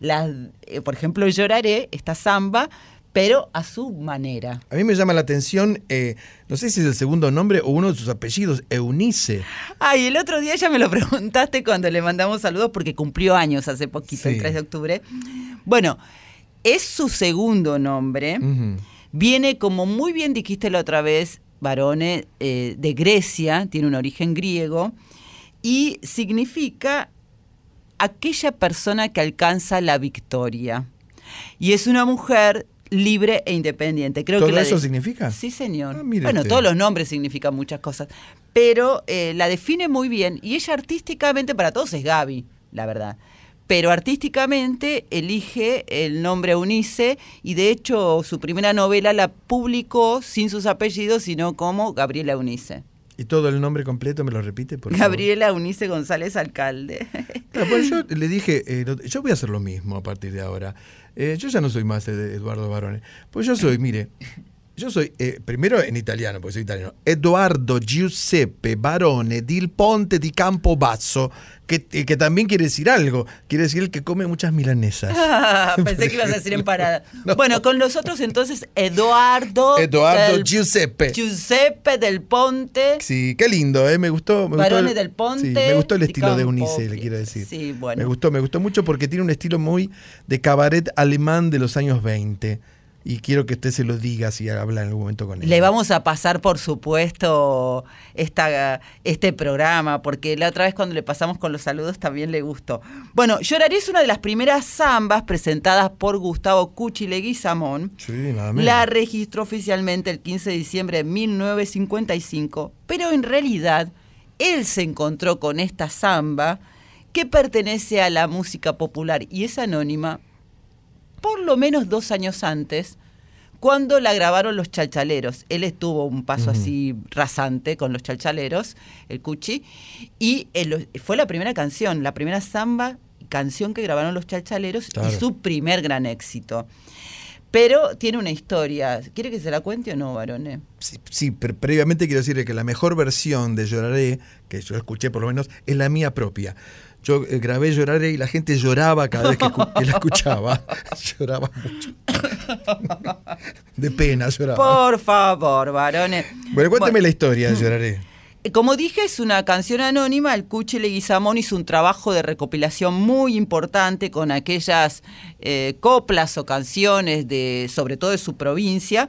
las, eh, por ejemplo, Lloraré, esta samba, pero a su manera. A mí me llama la atención, eh, no sé si es el segundo nombre o uno de sus apellidos, Eunice. Ay, el otro día ya me lo preguntaste cuando le mandamos saludos porque cumplió años hace poquito, el Sí. 3 de octubre. Bueno, es su segundo nombre. Viene, como muy bien dijiste la otra vez, Barone, eh, de Grecia, tiene un origen griego, y significa aquella persona que alcanza la victoria. Y es una mujer libre e independiente. Creo ¿Todo que eso de- significa? Sí, señor. mire bueno, todos los nombres significan muchas cosas, pero eh, la define muy bien y ella artísticamente para todos es Gaby, la verdad. Pero artísticamente elige el nombre Eunice y de hecho su primera novela la publicó sin sus apellidos, sino como Gabriela Eunice. ¿Y todo el nombre completo me lo repite? Por favor? Gabriela Eunice González Alcalde. Claro, bueno, yo le dije, eh, yo voy a hacer lo mismo a partir de ahora. Eh, yo ya no soy más Eduardo Barone. Pues yo soy, mire, yo soy, eh, primero en italiano, porque soy italiano, Eduardo Giuseppe Barone del Ponte di Campo Basso, que, eh, que también quiere decir algo. Quiere decir el que come muchas milanesas. Ah, Pensé que ibas a decir en parada. Bueno, con los otros entonces, Eduardo. Eduardo del- Giuseppe. Giuseppe del Ponte. Sí, qué lindo, ¿eh? Me gustó. Me Barone gustó el- del Ponte Sí, me gustó el estilo de. Unice, le quiero decir. Sí, bueno. Me gustó, me gustó mucho porque tiene un estilo muy de cabaret alemán de los años 20. Y quiero que usted se lo diga si habla en algún momento con él. Le vamos a pasar, por supuesto, esta, este programa, porque la otra vez cuando le pasamos con los saludos también le gustó. Bueno, Lloraré es una de las primeras zambas presentadas por Gustavo Cuchi Leguizamón. Sí, nada menos. La registró oficialmente el 15 de diciembre de 1955, pero en realidad él se encontró con esta samba que pertenece a la música popular y es anónima por lo menos dos años antes, cuando la grabaron los chalchaleros. Él estuvo un paso así rasante con los chalchaleros, el Cuchi, y fue la primera canción, la primera samba canción que grabaron los chalchaleros Claro. y su primer gran éxito. Pero tiene una historia. ¿Quiere que se la cuente o no, varones? Sí, sí, pero previamente quiero decirle que la mejor versión de Lloraré, que yo escuché por lo menos, es la mía propia. Yo eh, grabé Lloraré y la gente lloraba cada vez que, la escuchaba. lloraba mucho. De pena lloraba. Por favor, varones. Bueno, cuénteme Bueno. la historia de Lloraré. Eh, Como dije, es una canción anónima. El Cuchi Leguizamón hizo un trabajo de recopilación muy importante con aquellas eh, coplas o canciones, de, sobre todo de su provincia.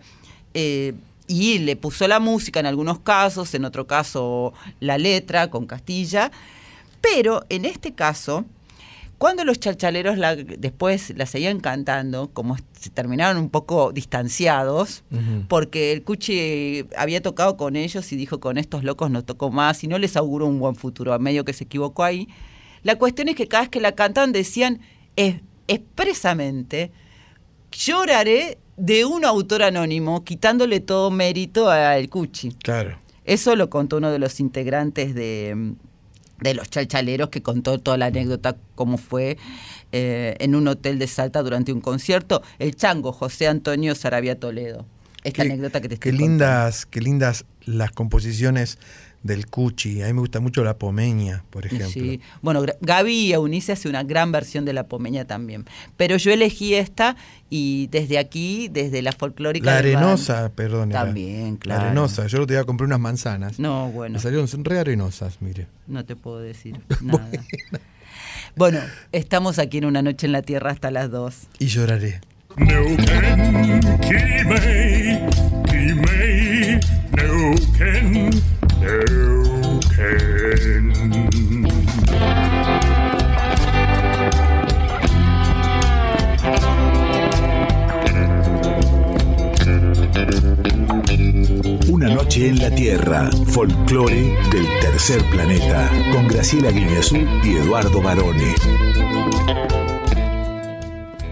eh, y le puso la música en algunos casos, en otro caso la letra con Castilla. Pero en este caso, cuando los chalchaleros la- después la seguían cantando, como se terminaron un poco distanciados, porque el Cuchi había tocado con ellos y dijo con estos locos no tocó más y no les auguró un buen futuro, a medio que se equivocó ahí. La cuestión es que cada vez que la cantaban decían es- expresamente, lloraré de un autor anónimo, quitándole todo mérito al Cuchi. Claro. Eso lo contó uno de los integrantes de, de los chalchaleros que contó toda la anécdota, cómo fue eh, en un hotel de Salta durante un concierto, el chango José Antonio Sarabia Toledo. Esta Qué- anécdota que te Qué estoy contando. lindas, qué lindas las composiciones del Cuchi. A mí me gusta mucho la Pomeña, por ejemplo. Sí. Bueno, Gaby y Eunice hace una gran versión de la pomeña también. Pero yo elegí esta y desde aquí, desde la folclórica. La arenosa, perdón. También, claro. La arenosa. Yo te iba a comprar unas manzanas. No, bueno. Me salieron re arenosas, mire. No te puedo decir nada. Bueno, estamos aquí en una noche en la Tierra hasta las 2. Y lloraré. Neuquén, Quimei, Una noche en la Tierra, folclore del tercer planeta, con Graciela Guineazú y Eduardo Barone.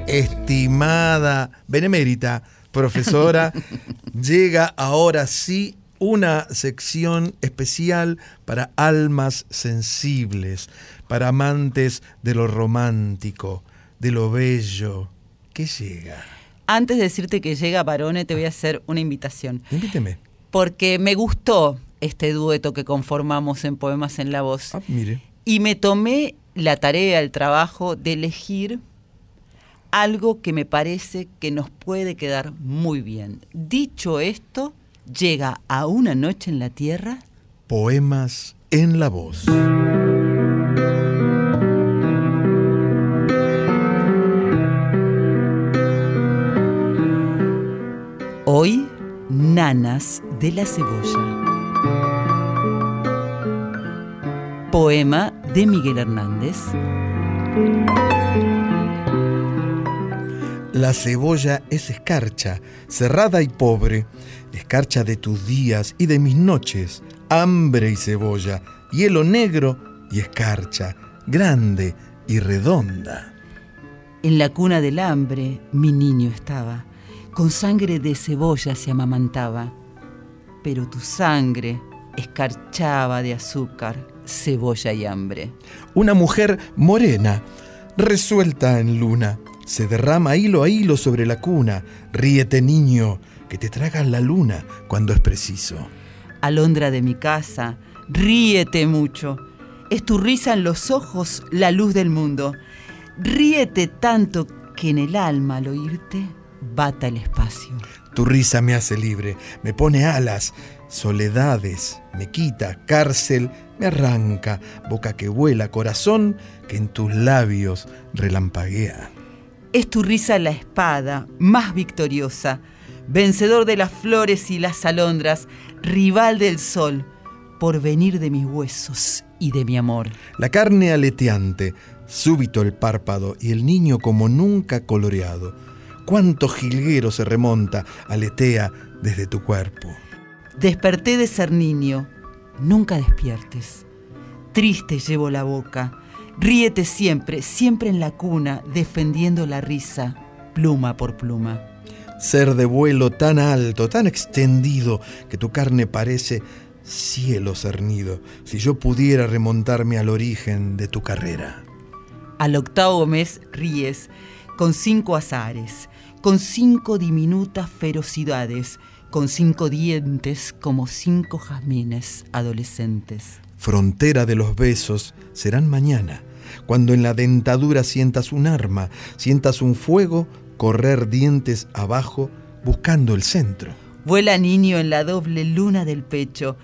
Estimada benemérita profesora, llega ahora sí una sección especial para almas sensibles, para amantes de lo romántico, de lo bello. ¿Qué llega? Antes de decirte que llega Barone, te voy a hacer una invitación. Invíteme. Porque me gustó este dueto que conformamos en Poemas en la Voz. Ah, mire. Y me tomé la tarea, el trabajo de elegir algo que me parece que nos puede quedar muy bien. Dicho esto, llega a una noche en la Tierra. Poemas en la voz. Hoy, Nanas de la Cebolla. Poema de Miguel Hernández. La cebolla es escarcha, cerrada y pobre, escarcha de tus días y de mis noches, hambre y cebolla, hielo negro y escarcha, grande y redonda. En la cuna del hambre mi niño estaba, con sangre de cebolla se amamantaba, pero tu sangre escarchaba de azúcar, cebolla y hambre. Una mujer morena, resuelta en luna, se derrama hilo a hilo sobre la cuna. Ríete, niño, que te tragan la luna cuando es preciso. Alondra de mi casa, ríete mucho. Es tu risa en los ojos la luz del mundo. Ríete tanto que en el alma al oírte bata el espacio. Tu risa me hace libre, me pone alas, soledades, me quita, cárcel, me arranca, boca que vuela, corazón que en tus labios relampaguea. Es tu risa la espada más victoriosa, vencedor de las flores y las alondras, rival del sol, por venir de mis huesos y de mi amor. La carne aleteante, súbito el párpado y el niño como nunca coloreado. Cuánto jilguero se remonta, aletea desde tu cuerpo. Desperté de ser niño, nunca despiertes. Triste llevo la boca, ríete siempre, siempre en la cuna, defendiendo la risa, pluma por pluma. Ser de vuelo tan alto, tan extendido, que tu carne parece cielo cernido, si yo pudiera remontarme al origen de tu carrera. Al octavo mes ríes, con cinco azares, con cinco diminutas ferocidades, con cinco dientes como cinco jazmines adolescentes. Frontera de los besos serán mañana, cuando en la dentadura sientas un arma, sientas un fuego correr dientes abajo buscando el centro. Vuela niño en la doble luna del pecho,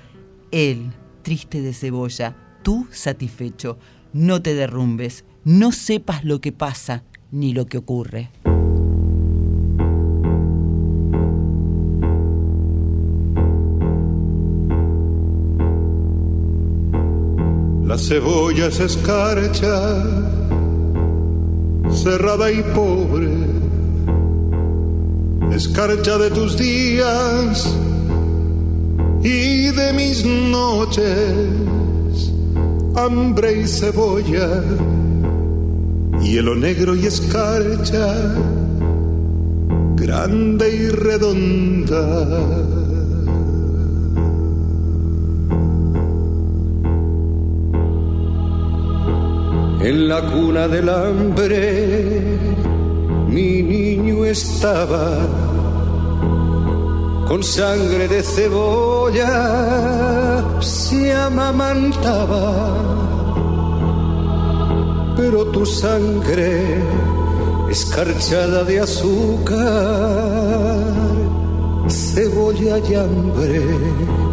él, triste de cebolla, tú satisfecho. No te derrumbes, no sepas lo que pasa ni lo que ocurre. La cebolla es escarcha, cerrada y pobre, escarcha de tus días y de mis noches, hambre y cebolla, hielo negro y escarcha, grande y redonda. En la cuna del hambre mi niño estaba con sangre de cebolla se amamantaba, pero tu sangre escarchada de azúcar, cebolla y hambre.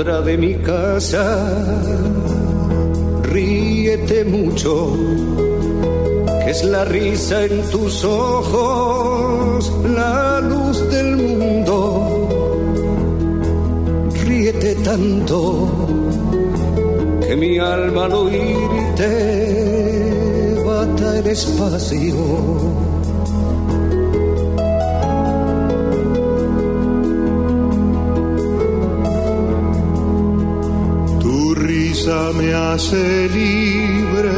Alondra de mi casa, ríete mucho, que es la risa en tus ojos, la luz del mundo. Ríete tanto que mi alma al oírte bata el espacio. Me hace libre,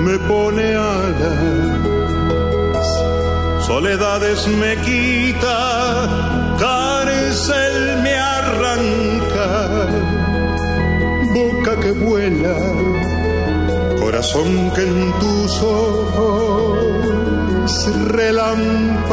me pone alas, soledades me quita, cárcel me arranca, boca que vuela, corazón que en tus ojos relampaguea.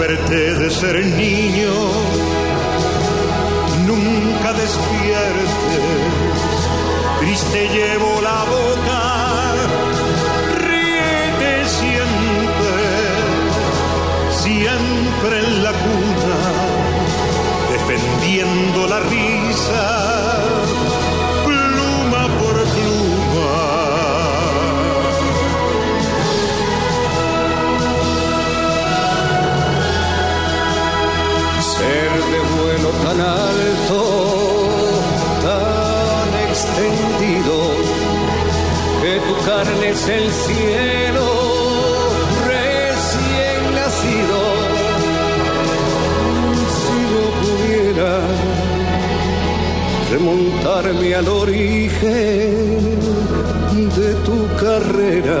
Desperté de ser niño, nunca despiertes, triste llevo la boca, ríete siempre, siempre en la cuna, es el cielo recién nacido. Si yo pudiera remontarme al origen de tu carrera.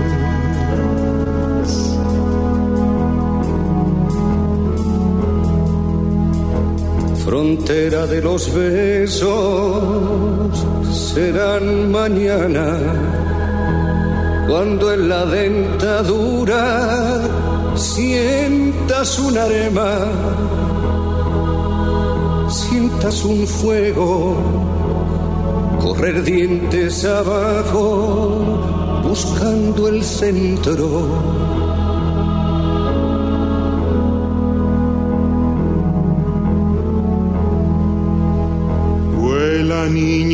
Frontera de los besos serán mañana cuando en la dentadura sientas un arema, sientas un fuego, correr dientes abajo buscando el centro.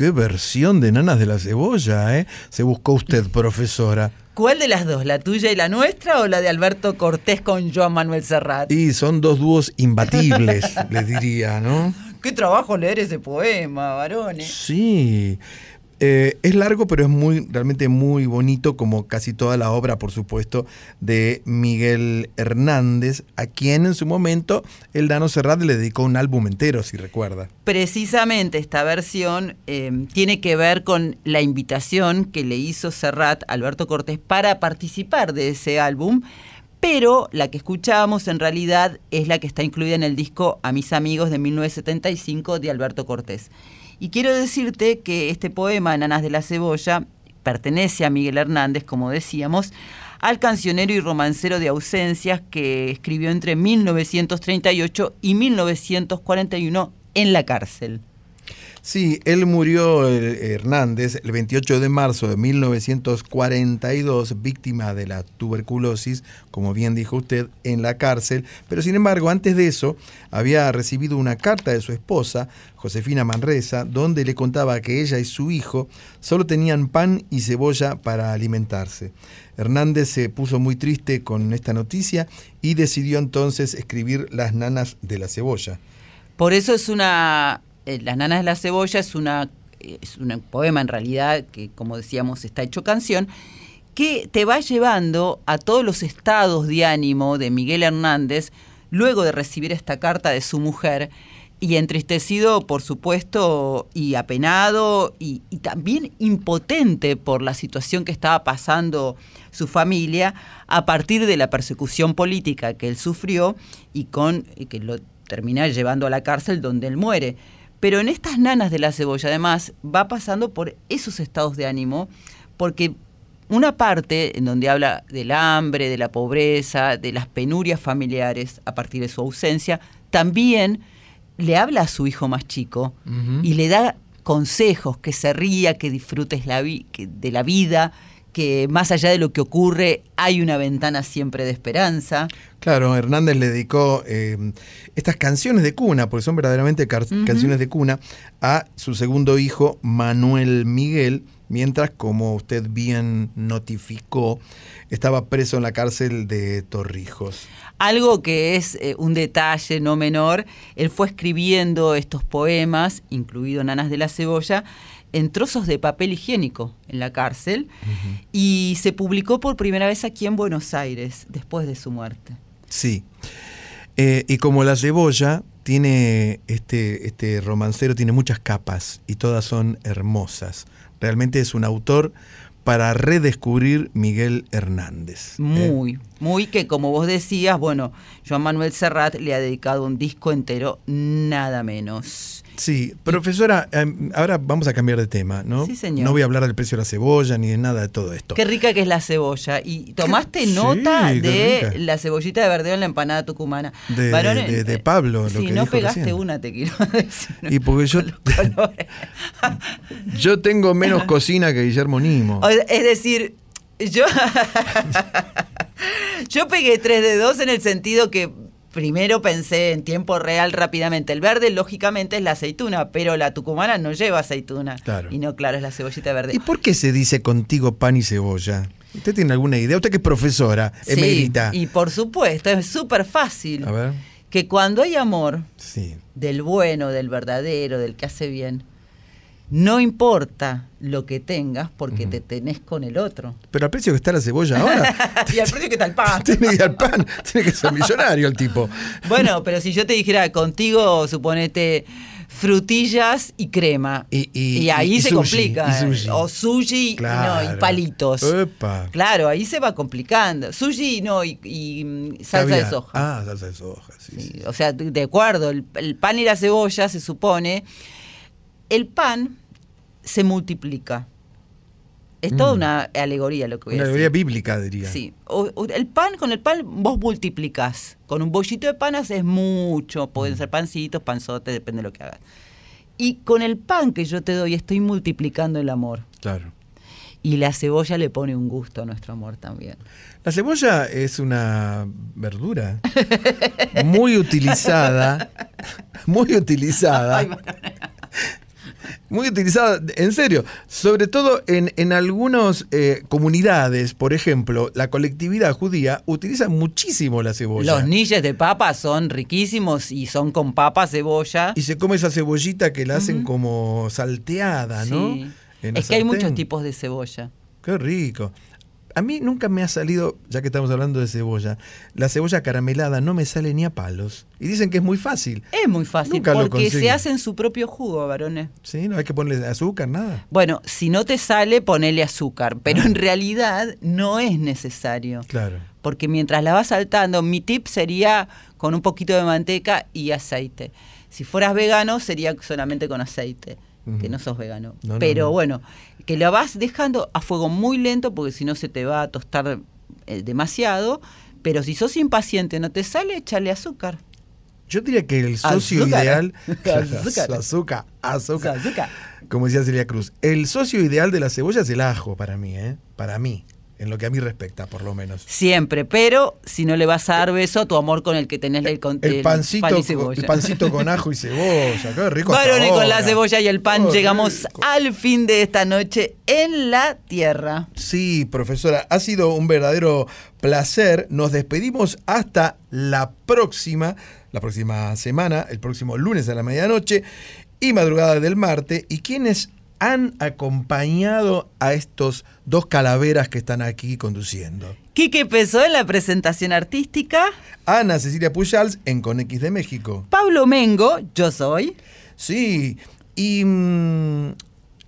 Qué versión de Nanas de la Cebolla, ¿eh? Se buscó usted, profesora. ¿Cuál de las dos? ¿La tuya y la nuestra o la de Alberto Cortés con Joan Manuel Serrat? Y son dos dúos imbatibles, les diría, ¿no? Qué trabajo leer ese poema, varones. Sí. Eh, es largo, pero es muy, realmente muy bonito, como casi toda la obra, por supuesto, de Miguel Hernández, a quien en su momento el Dano Serrat le dedicó un álbum entero, si recuerda. Precisamente esta versión eh, tiene que ver con la invitación que le hizo Serrat a Alberto Cortés para participar de ese álbum, pero la que escuchamos en realidad es la que está incluida en el disco A mis amigos de 1975 de Alberto Cortés. Y quiero decirte que este poema, Nanas de la Cebolla, pertenece a Miguel Hernández, como decíamos, al cancionero y romancero de ausencias que escribió entre 1938 y 1941 en la cárcel. Sí, él murió, Hernández, el 28 de marzo de 1942, víctima de la tuberculosis, como bien dijo usted, en la cárcel. Pero sin embargo, antes de eso, había recibido una carta de su esposa, Josefina Manresa, donde le contaba que ella y su hijo solo tenían pan y cebolla para alimentarse. Hernández se puso muy triste con esta noticia y decidió entonces escribir Las nanas de la cebolla. Por eso es una Las nanas de la cebolla es una es un poema en realidad que como decíamos está hecho canción que te va llevando a todos los estados de ánimo de Miguel Hernández luego de recibir esta carta de su mujer y entristecido, por supuesto, y apenado, y, y, también impotente por la situación que estaba pasando su familia a partir de la persecución política que él sufrió y con y que lo termina llevando a la cárcel donde él muere. Pero en estas nanas de la cebolla, además, va pasando por esos estados de ánimo, porque una parte en donde habla del hambre, de la pobreza, de las penurias familiares a partir de su ausencia, también le habla a su hijo más chico uh -huh. y le da consejos, que se ría, que disfrutes la vi que de la vida, que más allá de lo que ocurre hay una ventana siempre de esperanza. Claro, Hernández le dedicó eh, estas canciones de cuna, porque son verdaderamente uh -huh. canciones de cuna, a su segundo hijo, Manuel Miguel, mientras, como usted bien notificó, estaba preso en la cárcel de Torrijos. Algo que es eh, un detalle no menor, él fue escribiendo estos poemas, incluido Nanas de la Cebolla, en trozos de papel higiénico en la cárcel uh -huh. y se publicó por primera vez aquí en Buenos Aires después de su muerte. Sí. Eh, y como la cebolla tiene este, este romancero tiene muchas capas y todas son hermosas. Realmente es un autor para redescubrir Miguel Hernández. Muy, ¿eh? muy que como vos decías, bueno, Joan Manuel Serrat le ha dedicado un disco entero, nada menos. Sí, profesora, eh, ahora vamos a cambiar de tema, ¿no? Sí, señor. No voy a hablar del precio de la cebolla ni de nada de todo esto. Qué rica que es la cebolla. Y tomaste ¿Qué? nota sí, de la cebollita de verdeo en la empanada tucumana. De, Varones, de, de Pablo, sí, lo que no dijo pegaste recién. una, te quiero decir. Y porque yo, yo tengo menos cocina que Guillermo Nimo. Es decir, yo, yo pegué 3 de 2 en el sentido que primero pensé en tiempo real rápidamente. El verde, lógicamente, es la aceituna, pero la tucumana no lleva aceituna. Claro. Y no, claro, es la cebollita verde. ¿Y por qué se dice contigo pan y cebolla? ¿Usted tiene alguna idea? Usted que es profesora, sí, emérita. Y por supuesto, es súper fácil. A ver. Que cuando hay amor sí. del bueno, del verdadero, del que hace bien, no importa lo que tengas porque uh -huh. te tenés con el otro. Pero al precio que está la cebolla ahora. y al precio que está el pan. tiene que ir al pan, tiene que ser millonario el tipo. Bueno, pero si yo te dijera contigo, suponete frutillas y crema. Y, y, y ahí y se sushi, complica. Sushi. O sushi claro. no, y palitos. Epa. Claro, ahí se va complicando. Sushi no, y, mm, salsa Caviar. de soja. Ah, salsa de soja, sí, sí, sí. O sea, de acuerdo, el, el pan y la cebolla se supone. El pan se multiplica. Es toda mm. una alegoría lo que voy una a decir. alegoría bíblica, diría. Sí. O, o, el pan, con el pan vos multiplicás. Con un bollito de pan haces mucho. Pueden mm. ser pancitos, panzotes, depende de lo que hagas. Y con el pan que yo te doy estoy multiplicando el amor. Claro. Y la cebolla le pone un gusto a nuestro amor también. La cebolla es una verdura muy utilizada, muy utilizada. Muy utilizada, en serio, sobre todo en, en algunas eh, comunidades, por ejemplo, la colectividad judía utiliza muchísimo la cebolla. Los niches de papa son riquísimos y son con papa, cebolla. Y se come esa cebollita que la hacen como salteada, ¿no? Sí. Es que hay muchos tipos de cebolla. Qué rico. A mí nunca me ha salido, ya que estamos hablando de cebolla, la cebolla caramelada no me sale ni a palos. Y dicen que es muy fácil. Es muy fácil Nunca porque se hace en su propio jugo, varones. Sí, no hay que ponerle azúcar, nada. Bueno, si no te sale, ponele azúcar, pero en realidad no es necesario. Claro. Porque mientras la vas saltando, mi tip sería con un poquito de manteca y aceite. Si fueras vegano, sería solamente con aceite, que no sos vegano. No, no, pero no. bueno, que la vas dejando a fuego muy lento, porque si no se te va a tostar eh, demasiado. Pero si sos impaciente, no te sale, échale azúcar. Yo diría que el socio Azúcar. ideal. Azúcar. azúcar, azúcar. Azúcar. Como decía Celia Cruz. El socio ideal de la cebolla es el ajo para mí, ¿eh? Para mí. En lo que a mí respecta, por lo menos. Siempre, pero si no le vas a dar beso a tu amor con el que tenés el, con- El pancito, pan con- el pancito con ajo y cebolla. Qué rico. Varones con la cebolla y el pan, llegamos al fin de esta noche en la tierra. Sí, profesora, ha sido un verdadero placer. Nos despedimos hasta la próxima, la próxima semana, el próximo lunes a la medianoche y madrugada del martes. ¿Y quienes han acompañado a estos dos calaveras que están aquí conduciendo? Quique Pesó en la presentación artística. Ana Cecilia Pujals en Conex de México. Pablo Mengo, yo soy. Sí, y mm,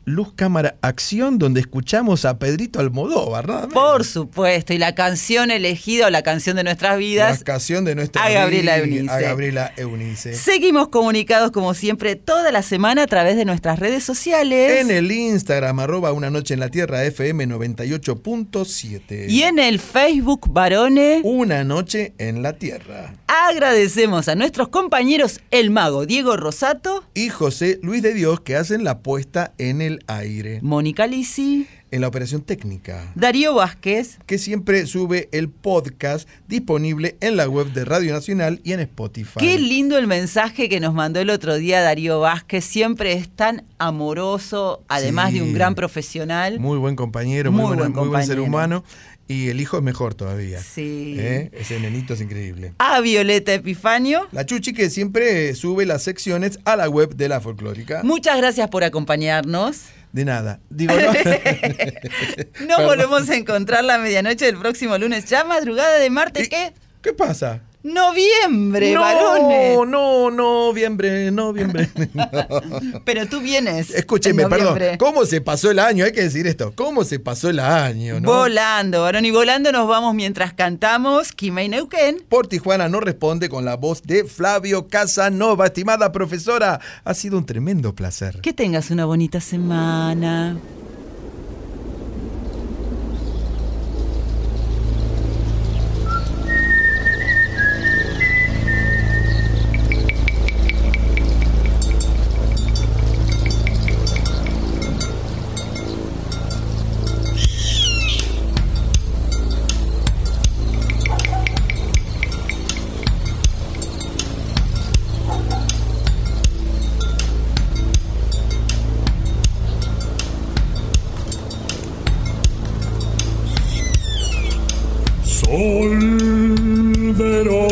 Luz Cámara Acción, donde escuchamos a Pedrito Almodóvar, más. Por supuesto, y la canción elegida o la canción de nuestras La vidas. canción de nuestra a Gabriela Eunice. A Gabriela Eunice. Seguimos comunicados como siempre toda la semana a través de nuestras redes sociales. En el Instagram, arroba una noche en la tierra, FM 98.7. Y en el Facebook, varones. Una noche en la tierra. Agradecemos a nuestros compañeros El Mago Diego Rosato, Y José Luis de Dios, que hacen la puesta en el aire. Mónica Lisi, En la operación técnica. Darío Vázquez. Que siempre sube el podcast disponible en la web de Radio Nacional y en Spotify. Qué lindo el mensaje que nos mandó el otro día Darío Vázquez. Siempre es tan amoroso, además Sí. de un gran profesional. Muy buen compañero, muy, Muy buena- buen muy buen ser compañero. humano. Y el hijo es mejor todavía. Sí. ¿Eh? Ese nenito es increíble. A Violeta Epifanio. La Chuchi que siempre sube las secciones a la web de la folclórica. Muchas gracias por acompañarnos. De nada. Digo, no. Nos volvemos a encontrar la medianoche del próximo lunes, ya madrugada de martes, ¿qué? ¿Qué pasa? Noviembre, no, varones. no, noviembre, noviembre. Pero tú vienes. Escúcheme, perdón. ¿Cómo se pasó el año? Hay que decir esto. ¿Cómo se pasó el año? ¿no? Volando, varón, y volando nos vamos mientras cantamos Kimei Neuquén. Por Tijuana no responde con la voz de Flavio Casanova. Estimada profesora, ha sido un tremendo placer. Que tengas una bonita semana.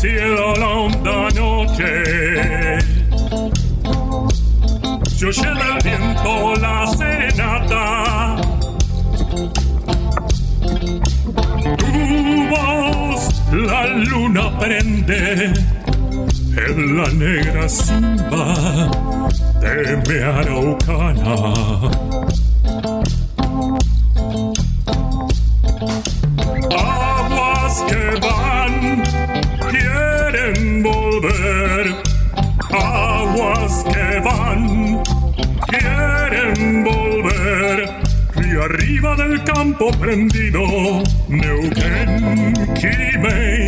Cielo la honda noche. Se oye del viento la serenata. Tu voz la luna prende en la negra simba de mi araucana arriba del campo prendido. Neuquén, Kimei,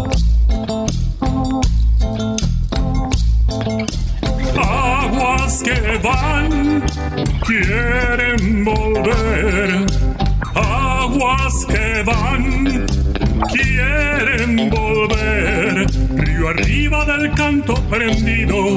Canto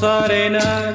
de